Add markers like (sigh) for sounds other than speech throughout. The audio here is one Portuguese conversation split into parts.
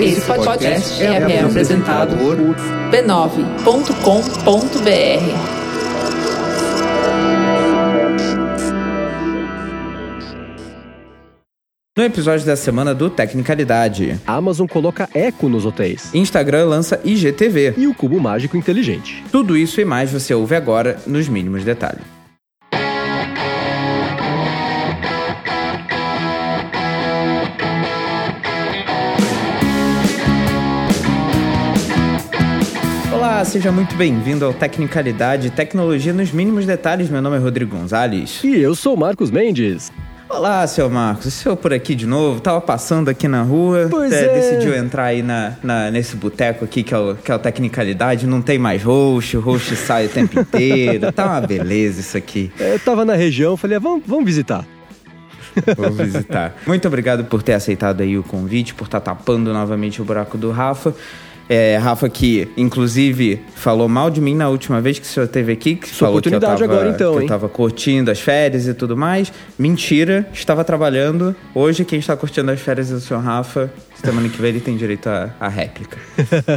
Esse podcast é, é apresentado por b9.com.br. No episódio da semana do Tecnicalidade, A Amazon coloca eco nos hotéis. Instagram lança IGTV. E o cubo mágico inteligente. Tudo isso e mais você ouve agora nos mínimos detalhes. Olá, seja muito bem-vindo ao Tecnicalidade, tecnologia nos mínimos detalhes. Meu nome é Rodrigo Gonzalez. E eu sou Marcos Mendes. Olá, seu Marcos. O senhor por aqui de novo? Tava passando aqui na rua. Pois é, é. Decidiu entrar aí na, na- nesse boteco aqui, que é, o, que é o Tecnicalidade. Não tem mais host, o host (laughs) sai o tempo inteiro. Tá uma beleza isso aqui. Eu tava na região, falei, ah, vamos, vamos visitar. Vou visitar. Muito obrigado por ter aceitado aí o convite, por estar tapando novamente o buraco do Rafa. É, Rafa que, inclusive, falou mal de mim na última vez que o senhor esteve aqui. Que Sua falou que eu oportunidade tava, agora, então, que eu tava curtindo as férias e tudo mais. Mentira, estava trabalhando. Hoje, quem está curtindo as férias é o senhor Rafa. Semana que vem ele tem direito à, réplica.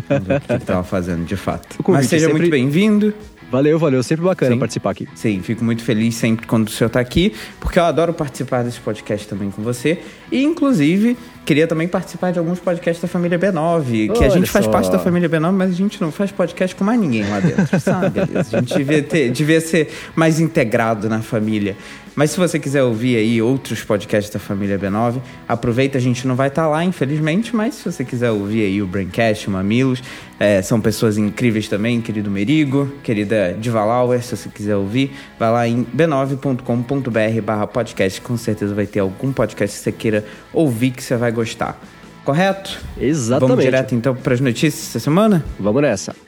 Vamos ver o que ele estava fazendo, de fato. Mas seja sempre- muito bem-vindo. Valeu, valeu. Sempre bacana Sim. participar aqui. Sim, fico muito feliz sempre quando o senhor está aqui, porque eu adoro participar desse podcast também com você. E, inclusive, queria também participar de alguns podcasts da família B9, que a Olha gente faz só. parte da família B9, mas a gente não faz podcast com mais ninguém lá dentro, (laughs) sabe? A gente devia, ter, devia ser mais integrado na família. Mas se você quiser ouvir aí outros podcasts da família B9, aproveita, a gente não vai estar lá, infelizmente, mas se você quiser ouvir aí o Braincast, o Mamilos, é, são pessoas incríveis também, querido Merigo, querida Divalauer, se você quiser ouvir, vai lá em b9.com.br barra podcast, com certeza vai ter algum podcast que você queira ouvir que você vai gostar. Correto? Exatamente. Vamos direto então para as notícias dessa semana? Vamos nessa.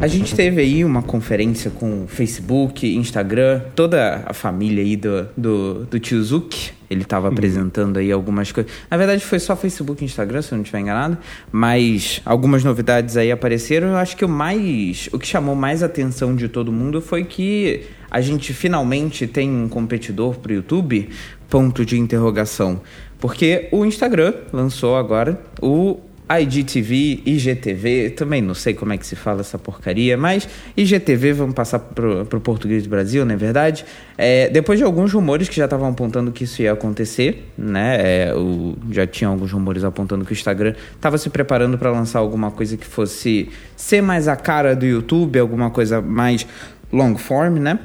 A gente teve aí uma conferência com Facebook, Instagram, toda a família aí do, do, do tio Zuck. Ele estava apresentando aí algumas coisas. Na verdade, foi só Facebook e Instagram, se eu não estiver enganado. Mas algumas novidades aí apareceram. Eu acho que o mais. O que chamou mais atenção de todo mundo foi que a gente finalmente tem um competidor para o YouTube, ponto de interrogação. Porque o Instagram lançou agora o IGTV, IGTV, também não sei como é que se fala essa porcaria, mas IGTV, vamos passar pro, pro português do Brasil, não é verdade? É, depois de alguns rumores que já estavam apontando que isso ia acontecer, né? É, o, já tinha alguns rumores apontando que o Instagram estava se preparando para lançar alguma coisa que fosse ser mais a cara do YouTube, alguma coisa mais long form, né?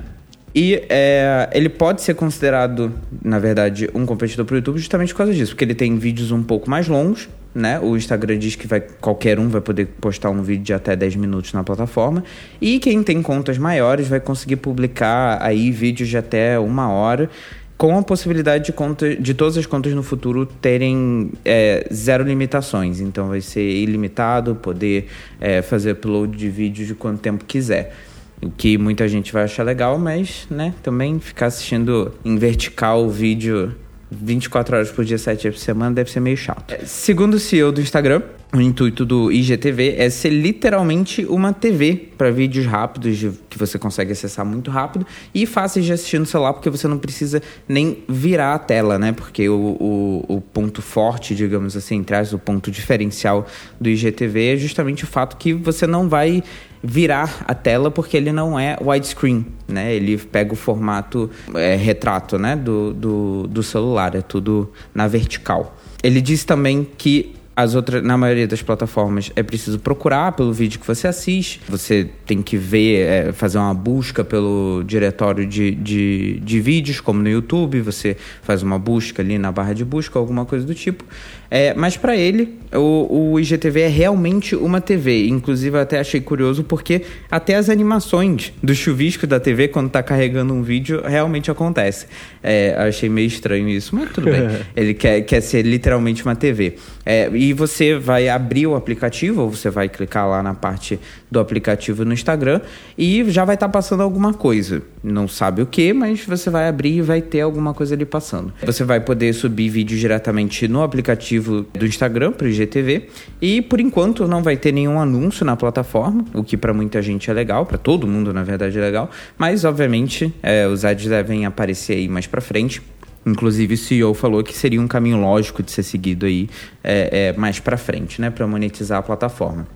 E é, ele pode ser considerado, na verdade, um competidor para o YouTube justamente por causa disso, porque ele tem vídeos um pouco mais longos, né? O Instagram diz que vai, qualquer um vai poder postar um vídeo de até 10 minutos na plataforma. E quem tem contas maiores vai conseguir publicar aí vídeos de até uma hora. Com a possibilidade de, conta, de todas as contas no futuro terem é, zero limitações. Então vai ser ilimitado, poder é, fazer upload de vídeo de quanto tempo quiser. O que muita gente vai achar legal, mas, né, também ficar assistindo em vertical o vídeo 24 horas por dia, 7 dias por semana deve ser meio chato. Segundo o CEO do Instagram, o intuito do IGTV é ser literalmente uma TV para vídeos rápidos que você consegue acessar muito rápido e fáceis de assistir no celular, porque você não precisa nem virar a tela, né? Porque o, o, o ponto forte, digamos assim, traz o ponto diferencial do IGTV é justamente o fato que você não vai virar a tela porque ele não é widescreen, né? Ele pega o formato é, retrato, né? Do, do, do celular, é tudo na vertical. Ele diz também que as outras, na maioria das plataformas, é preciso procurar pelo vídeo que você assiste. Você tem que ver, é, fazer uma busca pelo diretório de, de, de vídeos, como no YouTube. Você faz uma busca ali na barra de busca, alguma coisa do tipo. É, mas para ele, o, o IGTV é realmente uma TV. Inclusive, eu até achei curioso porque até as animações do chuvisco da TV, quando tá carregando um vídeo, realmente acontece. É, achei meio estranho isso, mas tudo bem. (laughs) Ele quer, quer ser literalmente uma TV. É, e você vai abrir o aplicativo, ou você vai clicar lá na parte do aplicativo no Instagram e já vai estar tá passando alguma coisa. Não sabe o que, mas você vai abrir e vai ter alguma coisa ali passando. Você vai poder subir vídeo diretamente no aplicativo do Instagram para o IGTV e por enquanto não vai ter nenhum anúncio na plataforma, o que para muita gente é legal, para todo mundo na verdade é legal, mas obviamente é, os ads devem aparecer aí mais para frente. Inclusive o CEO falou que seria um caminho lógico de ser seguido aí é, é, mais para frente, né, para monetizar a plataforma.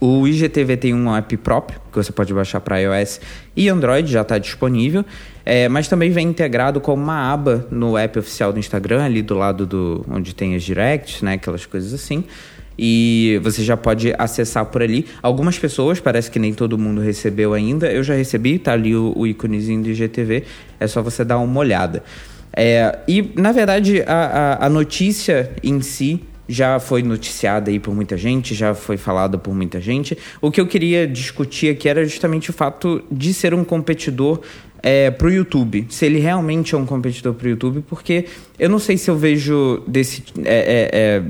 O IGTV tem um app próprio que você pode baixar para iOS e Android, já está disponível, é, mas também vem integrado com uma aba no app oficial do Instagram, ali do lado do onde tem as directs, né, aquelas coisas assim. E você já pode acessar por ali. Algumas pessoas, parece que nem todo mundo recebeu ainda. Eu já recebi, tá ali o, o íconezinho do IGTV. É só você dar uma olhada. É, e, na verdade, a, a, a notícia em si já foi noticiada aí por muita gente, já foi falada por muita gente. O que eu queria discutir aqui era justamente o fato de ser um competidor é, o YouTube. Se ele realmente é um competidor para o YouTube, porque eu não sei se eu vejo desse. É, é, é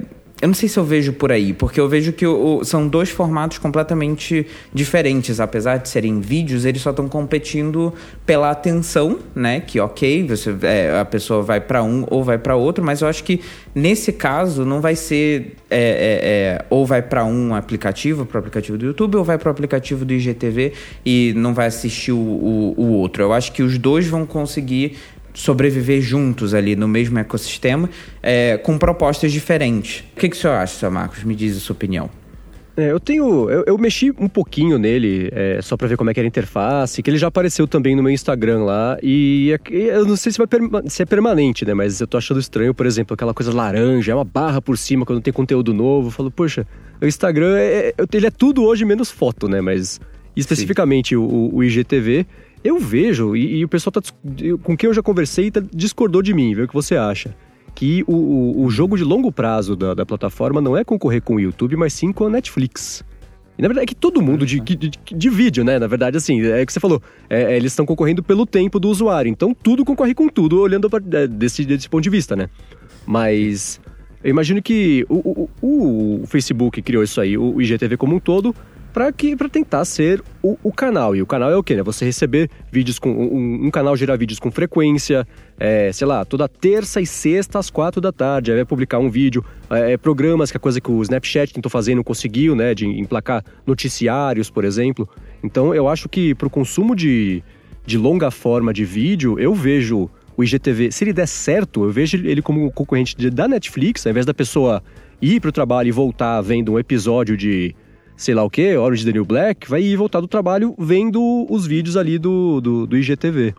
eu não sei se eu vejo por aí, porque eu vejo que o, o, são dois formatos completamente diferentes. Apesar de serem vídeos, eles só estão competindo pela atenção, né? Que ok, você, é, a pessoa vai para um ou vai para outro, mas eu acho que nesse caso não vai ser é, é, é ou vai para um aplicativo, para o aplicativo do YouTube, ou vai para o aplicativo do IGTV e não vai assistir o, o, o outro. Eu acho que os dois vão conseguir sobreviver juntos ali no mesmo ecossistema, é, com propostas diferentes. O que, que o senhor acha, seu Marcos? Me diz a sua opinião. É, eu tenho. Eu, eu, mexi um pouquinho nele, é, só para ver como é que era a interface, que ele já apareceu também no meu Instagram lá. E eu não sei se, vai se é permanente, né? Mas eu tô achando estranho, por exemplo, aquela coisa laranja, é uma barra por cima quando tem conteúdo novo. Eu falo, poxa, o Instagram, é, é ele é tudo hoje menos foto, né? Mas especificamente o, o, IGTV, eu vejo, e, e o pessoal tá, com quem eu já conversei tá, discordou de mim, vê o que você acha. Que o, o, o jogo de longo prazo da, da, plataforma não é concorrer com o YouTube, mas sim com a Netflix. E na verdade é que todo mundo de, de, de vídeo, né? Na verdade, assim, é o que você falou. É, é, eles estão concorrendo pelo tempo do usuário. Então tudo concorre com tudo, olhando pra, é, desse, desse ponto de vista, né? Mas eu imagino que o, o, o Facebook criou isso aí, o IGTV como um todo, para que para tentar ser o, o, canal. E o canal é o quê? Né? Você receber vídeos com. Um, um canal gerar vídeos com frequência, é, sei lá, toda terça e sexta às quatro da tarde. Aí vai publicar um vídeo, é, é, programas, que é coisa que o Snapchat tentou fazer e não conseguiu, né? De emplacar noticiários, por exemplo. Então eu acho que para o consumo de, de longa forma de vídeo, eu vejo o IGTV, se ele der certo, eu vejo ele como concorrente da Netflix, ao invés da pessoa ir para o trabalho e voltar vendo um episódio de sei lá o que, Orange the New Black, vai voltar do trabalho vendo os vídeos ali do, do, do IGTV.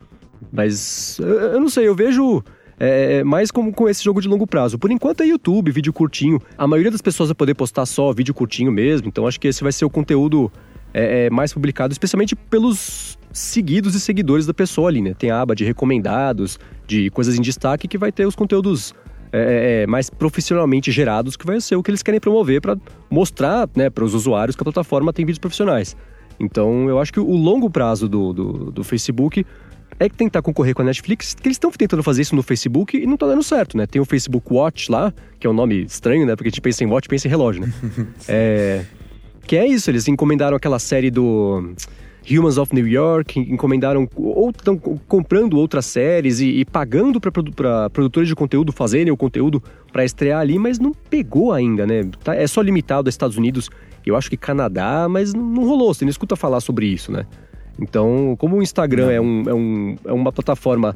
Mas eu não sei, eu vejo é, mais como com esse jogo de longo prazo. Por enquanto é YouTube, vídeo curtinho. A maioria das pessoas vai poder postar só vídeo curtinho mesmo, então acho que esse vai ser o conteúdo é, é, mais publicado, especialmente pelos seguidos e seguidores da pessoa ali, né? Tem a aba de recomendados, de coisas em destaque, que vai ter os conteúdos é, é, é, mais profissionalmente gerados, que vai ser o que eles querem promover para mostrar né, para os usuários que a plataforma tem vídeos profissionais. Então, eu acho que o longo prazo do, do, do Facebook é que tentar concorrer com a Netflix, que eles estão tentando fazer isso no Facebook e não está dando certo, né? Tem o Facebook Watch lá, que é um nome estranho, né? Porque a gente pensa em Watch, pensa em relógio, né? (laughs) é... Que é isso, eles encomendaram aquela série do Humans of New York, encomendaram ou estão comprando outras séries e, e pagando para produtores de conteúdo fazerem o conteúdo para estrear ali, mas não pegou ainda, né? Tá, é só limitado aos Estados Unidos, eu acho que Canadá, mas não rolou, você não escuta falar sobre isso, né? Então, como o Instagram é, um, é, um, é uma plataforma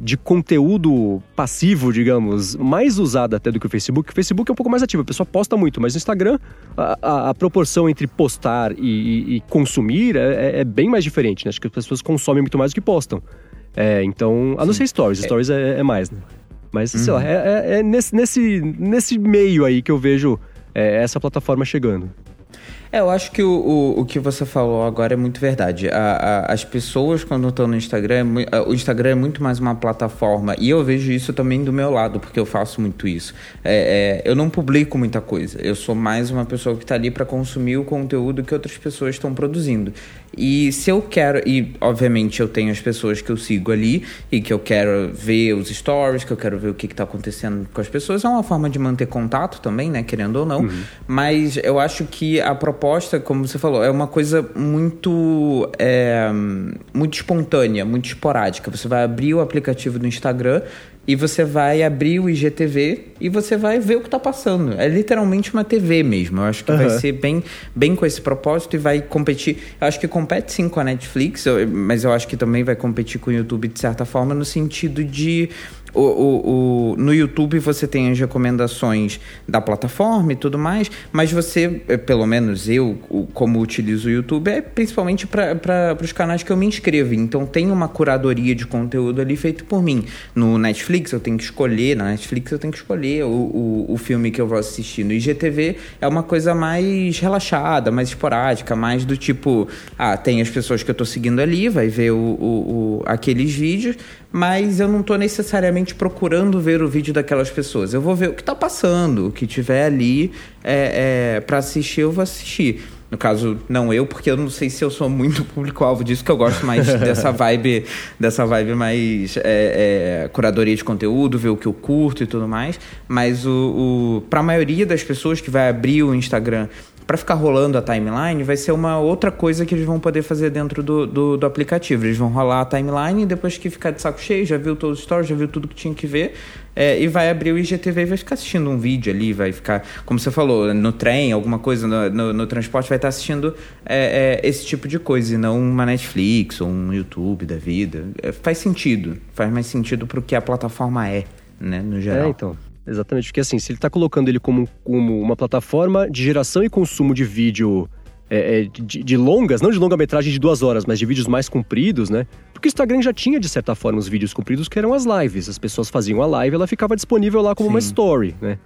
de conteúdo passivo, digamos, mais usada até do que o Facebook. O Facebook é um pouco mais ativo, a pessoa posta muito, mas no Instagram a, a, a proporção entre postar e, e, consumir é, é, é, bem mais diferente. Né? Acho que as pessoas consomem muito mais do que postam. É, então, a não ser stories, stories é, é mais, né? Mas, uhum. sei lá, uhum. é, é, é, nesse, nesse, nesse meio aí que eu vejo essa plataforma chegando. É, eu acho que o, o, o, que você falou agora é muito verdade. A, a, as pessoas, quando estão no Instagram, é, o Instagram é muito mais uma plataforma. E eu vejo isso também do meu lado, porque eu faço muito isso. É, é, eu não publico muita coisa. Eu sou mais uma pessoa que está ali para consumir o conteúdo que outras pessoas estão produzindo. E se eu quero, e obviamente eu tenho as pessoas que eu sigo ali e que eu quero ver os stories, que eu quero ver o que está acontecendo com as pessoas, é uma forma de manter contato também, né? Querendo ou não. Uhum. Mas eu acho que a proposta, como você falou, é uma coisa muito, é, muito espontânea, muito esporádica. Você vai abrir o aplicativo do Instagram e você vai abrir o IGTV e você vai ver o que está passando. É literalmente uma TV mesmo. Eu acho que uhum. vai ser bem, bem com esse propósito e vai competir. Eu acho que compete sim com a Netflix, mas eu acho que também vai competir com o YouTube de certa forma, no sentido de o, o, o, no YouTube você tem as recomendações da plataforma e tudo mais, mas você, eh, pelo menos eu, como utilizo o YouTube, é principalmente para os canais que eu me inscrevo. Então tem uma curadoria de conteúdo ali feito por mim. No Netflix eu tenho que escolher, na Netflix eu tenho que escolher o, o, o filme que eu vou assistir. No IGTV é uma coisa mais relaxada, mais esporádica, mais do tipo, ah, tem as pessoas que eu estou seguindo ali, vai ver o, o, aqueles vídeos, mas eu não estou necessariamente procurando ver o vídeo daquelas pessoas. Eu vou ver o que está passando, o que tiver ali é, é para assistir, eu vou assistir. No caso, não eu, porque eu não sei se eu sou muito (laughs) público-alvo disso, que eu gosto mais (laughs) dessa vibe, dessa vibe mais é, é, curadoria de conteúdo, ver o que eu curto e tudo mais. Mas o, o para a maioria das pessoas que vai abrir o Instagram para ficar rolando a timeline, vai ser uma outra coisa que eles vão poder fazer dentro do, do, do, aplicativo. Eles vão rolar a timeline e depois que ficar de saco cheio, já viu todos os stories, já viu tudo que tinha que ver, é, e vai abrir o IGTV e vai ficar assistindo um vídeo ali, vai ficar, como você falou, no trem, alguma coisa, no, no, no transporte, vai estar assistindo é, é, esse tipo de coisa, e não uma Netflix ou um YouTube da vida. É, faz sentido, faz mais sentido pro que a plataforma é, né, no geral. É, então. Exatamente, porque assim, se ele está colocando ele como, como uma plataforma de geração e consumo de vídeo é, é, de, de, longas, não de longa-metragem de duas horas, mas de vídeos mais compridos, né? Porque o Instagram já tinha, de certa forma, os vídeos compridos que eram as lives. As pessoas faziam a live, ela ficava disponível lá como Sim. uma story, né?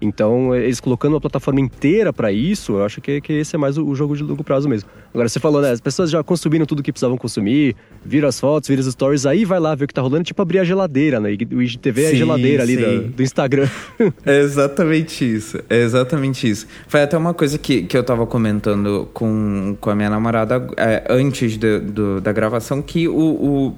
Então, eles colocando uma plataforma inteira para isso, eu acho que, que esse é mais o, o, jogo de longo prazo mesmo. Agora, você falou, né? As pessoas já consumiram tudo que precisavam consumir, viram as fotos, viram as stories, aí vai lá ver o que tá rolando, tipo abrir a geladeira, né? O IGTV é a geladeira ali do, do, Instagram. (laughs) É exatamente isso. É exatamente isso. Foi até uma coisa que, que eu tava comentando com, com a minha namorada é, antes do, do, da gravação, que o, o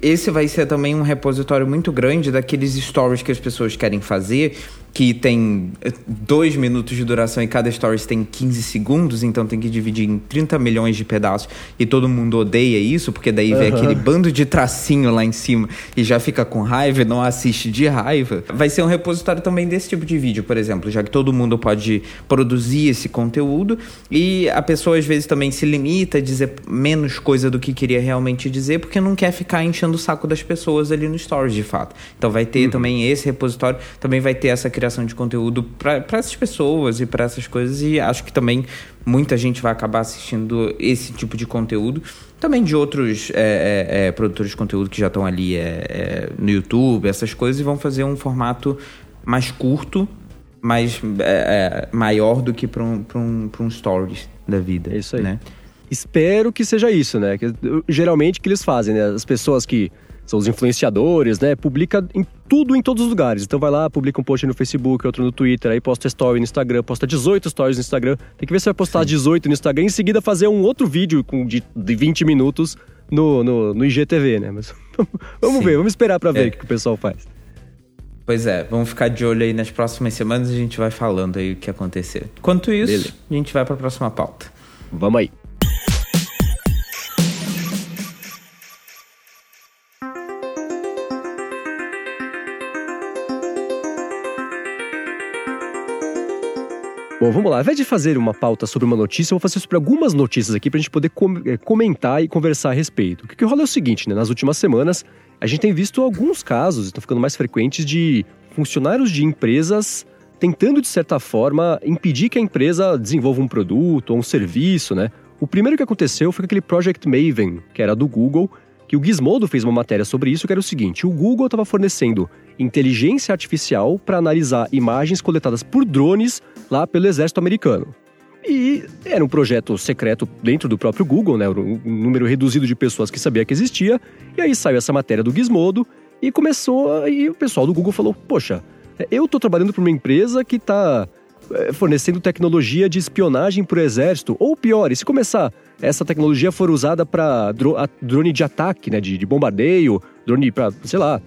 esse vai ser também um repositório muito grande daqueles stories que as pessoas querem fazer que tem eh, dois minutos de duração e cada stories tem 15 segundos, então tem que dividir em 30 milhões de pedaços e todo mundo odeia isso, porque daí uhum. vê aquele bando de tracinho lá em cima e já fica com raiva e não assiste de raiva. Vai ser um repositório também desse tipo de vídeo, por exemplo, já que todo mundo pode produzir esse conteúdo e a pessoa às vezes também se limita a dizer menos coisa do que queria realmente dizer, porque não quer ficar enchendo o saco das pessoas ali no stories, de fato. Então vai ter uhum. também esse repositório, também vai ter essa criação de conteúdo para essas pessoas e para essas coisas. E acho que também muita gente vai acabar assistindo esse tipo de conteúdo. Também de outros é, é, é, produtores de conteúdo que já estão ali é, é, no YouTube, essas coisas, e vão fazer um formato mais curto, mais é, maior do que para um, um, um stories da vida. É isso aí. Né? Espero que seja isso, né? Que, geralmente o que eles fazem, né? As pessoas que são os influenciadores, né? Publica em tudo em todos os lugares. Então vai lá, publica um post no Facebook, outro no Twitter, aí posta story no Instagram, posta 18 stories no Instagram. Tem que ver se vai postar Sim. 18 no Instagram e em seguida fazer um outro vídeo com de, de 20 minutos no, no, no IGTV, né? Mas (laughs) vamos Sim. ver, vamos esperar para ver é. o que o pessoal faz. Pois é, vamos ficar de olho aí nas próximas semanas e a gente vai falando aí o que acontecer. Enquanto isso, Beleza. a gente vai para a próxima pauta. Vamos aí. Bom, vamos lá. Ao invés de fazer uma pauta sobre uma notícia, eu vou fazer sobre algumas notícias aqui para a gente poder com eh, comentar e conversar a respeito. O que, que rola é o seguinte, né? Nas últimas semanas, a gente tem visto alguns casos, estão ficando mais frequentes, de funcionários de empresas tentando, de certa forma, impedir que a empresa desenvolva um produto ou um serviço, né? O primeiro que aconteceu foi aquele Project Maven, que era do Google, que o Gizmodo fez uma matéria sobre isso, que era o seguinte: o Google estava fornecendo inteligência artificial para analisar imagens coletadas por drones lá pelo exército americano. E era um projeto secreto dentro do próprio Google, né? Um número reduzido de pessoas que sabia que existia. E aí saiu essa matéria do Gizmodo e começou. E o pessoal do Google falou: Poxa, eu estou trabalhando para uma empresa que está eh, fornecendo tecnologia de espionagem para o exército. Ou pior, e se começar essa tecnologia for usada para drone de ataque, né? De, de bombardeio, drone para, sei lá,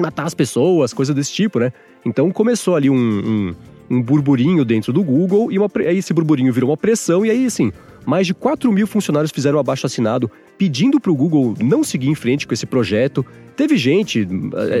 matar as pessoas, coisa desse tipo, né? Então começou ali um, um um burburinho dentro do Google e uma, aí esse burburinho virou uma pressão e aí, assim, mais de 4 mil funcionários fizeram um abaixo assinado pedindo para o Google não seguir em frente com esse projeto. Teve gente,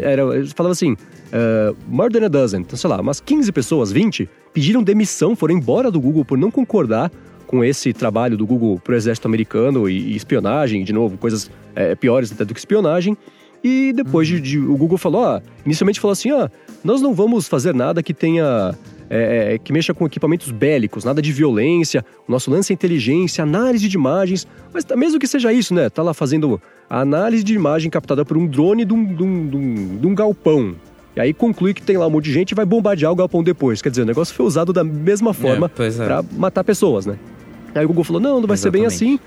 era, falava assim, uh, more than a dozen, então, sei lá, umas 15 pessoas, 20, pediram demissão, foram embora do Google por não concordar com esse trabalho do Google para o exército americano e, e, espionagem, de novo, coisas é, piores até do que espionagem. E depois de, de, o Google falou, ó, inicialmente falou assim, ó, nós não vamos fazer nada que tenha é, é, que mexa com equipamentos bélicos, nada de violência. O nosso lance é inteligência, análise de imagens. Mas tá, mesmo que seja isso, né? Tá lá fazendo a análise de imagem captada por um drone de um, de um, de um, de um galpão. E aí conclui que tem lá um monte de gente e vai bombardear o galpão depois. Quer dizer, o negócio foi usado da mesma forma é, é. para matar pessoas, né? Aí o Google falou: não, não vai Exatamente. ser bem assim.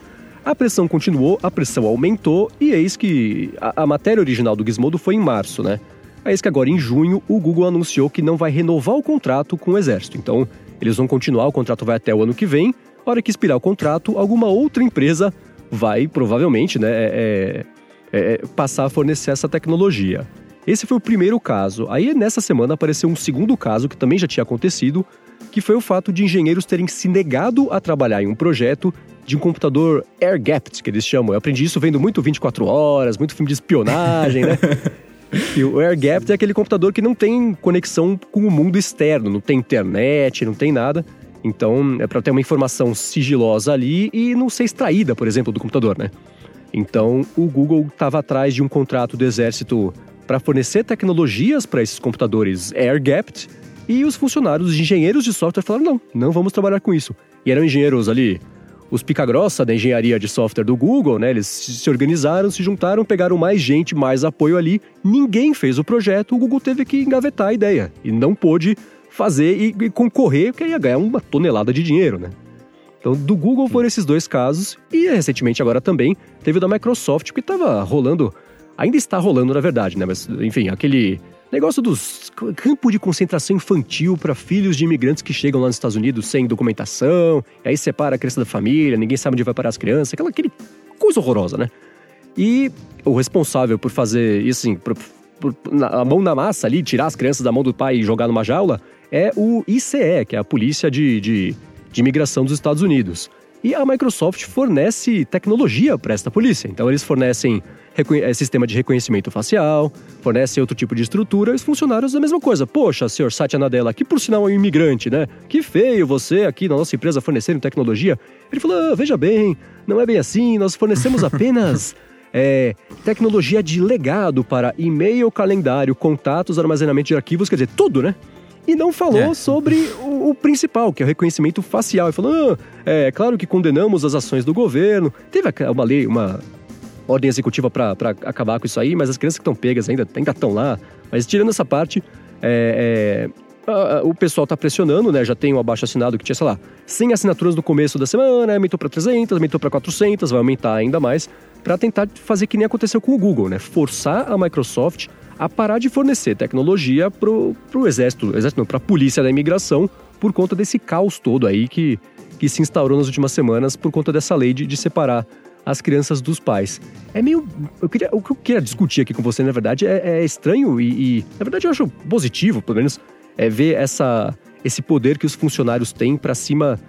A pressão continuou, a pressão aumentou, e eis que a, a matéria original do Gizmodo foi em março, né? É isso que agora, em junho, o Google anunciou que não vai renovar o contrato com o Exército. Então, eles vão continuar, o contrato vai até o ano que vem. A hora que expirar o contrato, alguma outra empresa vai, provavelmente, né, é, é, é, passar a fornecer essa tecnologia. Esse foi o primeiro caso. Aí, nessa semana, apareceu um segundo caso que também já tinha acontecido, que foi o fato de engenheiros terem se negado a trabalhar em um projeto de um computador air-gapped, que eles chamam. Eu aprendi isso vendo muito 24 horas, muito filme de espionagem, né? (laughs) E o air gap é aquele computador que não tem conexão com o mundo externo, não tem internet, não tem nada. Então, é para ter uma informação sigilosa ali e não ser extraída, por exemplo, do computador, né? Então, o Google estava atrás de um contrato do exército para fornecer tecnologias para esses computadores air-gapped e os funcionários, os engenheiros de software falaram: não, não vamos trabalhar com isso. E eram engenheiros ali os pica-grossa da engenharia de software do Google, né? Eles se organizaram, se juntaram, pegaram mais gente, mais apoio ali. Ninguém fez o projeto, o Google teve que engavetar a ideia e não pôde fazer e, e concorrer, porque ia ganhar uma tonelada de dinheiro, né? Então, do Google foram esses dois casos e recentemente agora também teve o da Microsoft, que estava rolando, ainda está rolando na verdade, né? Mas enfim, aquele Negócio dos campo de concentração infantil para filhos de imigrantes que chegam lá nos Estados Unidos sem documentação, aí separa a criança da família, ninguém sabe onde vai parar as crianças, aquela aquele coisa horrorosa, né? E o responsável por fazer isso, assim, por, por, na, a mão na massa ali, tirar as crianças da mão do pai e jogar numa jaula, é o ICE, que é a Polícia de, de, de Imigração dos Estados Unidos. E a Microsoft fornece tecnologia para esta polícia. Então, eles fornecem é, sistema de reconhecimento facial, fornece outro tipo de estrutura, e os funcionários a mesma coisa. Poxa, senhor Satya Nadella, que por sinal é um imigrante, né? Que feio você aqui na nossa empresa fornecendo tecnologia. Ele falou: ah, veja bem, não é bem assim, nós fornecemos apenas. É, (laughs) tecnologia de legado para e-mail, calendário, contatos, armazenamento de arquivos, quer dizer, tudo, né? E não falou é. sobre o, o, principal, que é o reconhecimento facial. Ele falou: ah, é claro que condenamos as ações do governo. Teve uma lei, uma ordem executiva para acabar com isso aí, mas as crianças que estão pegas ainda estão lá. Mas tirando essa parte, é, é, a, a, o pessoal está pressionando, né? Já tem um abaixo assinado que tinha, sei lá, 100 assinaturas no começo da semana, aumentou para 300, aumentou para 400, vai aumentar ainda mais, para tentar fazer que nem aconteceu com o Google, né? Forçar a Microsoft a parar de fornecer tecnologia para o exército, exército não, para a polícia da imigração, por conta desse caos todo aí que, que se instaurou nas últimas semanas por conta dessa lei de, de separar as crianças dos pais. É meio. Eu queria, o que eu queria discutir aqui com você, na verdade, é, é estranho e, e, na verdade, eu acho positivo, pelo menos, é ver essa, esse poder que os funcionários têm para cima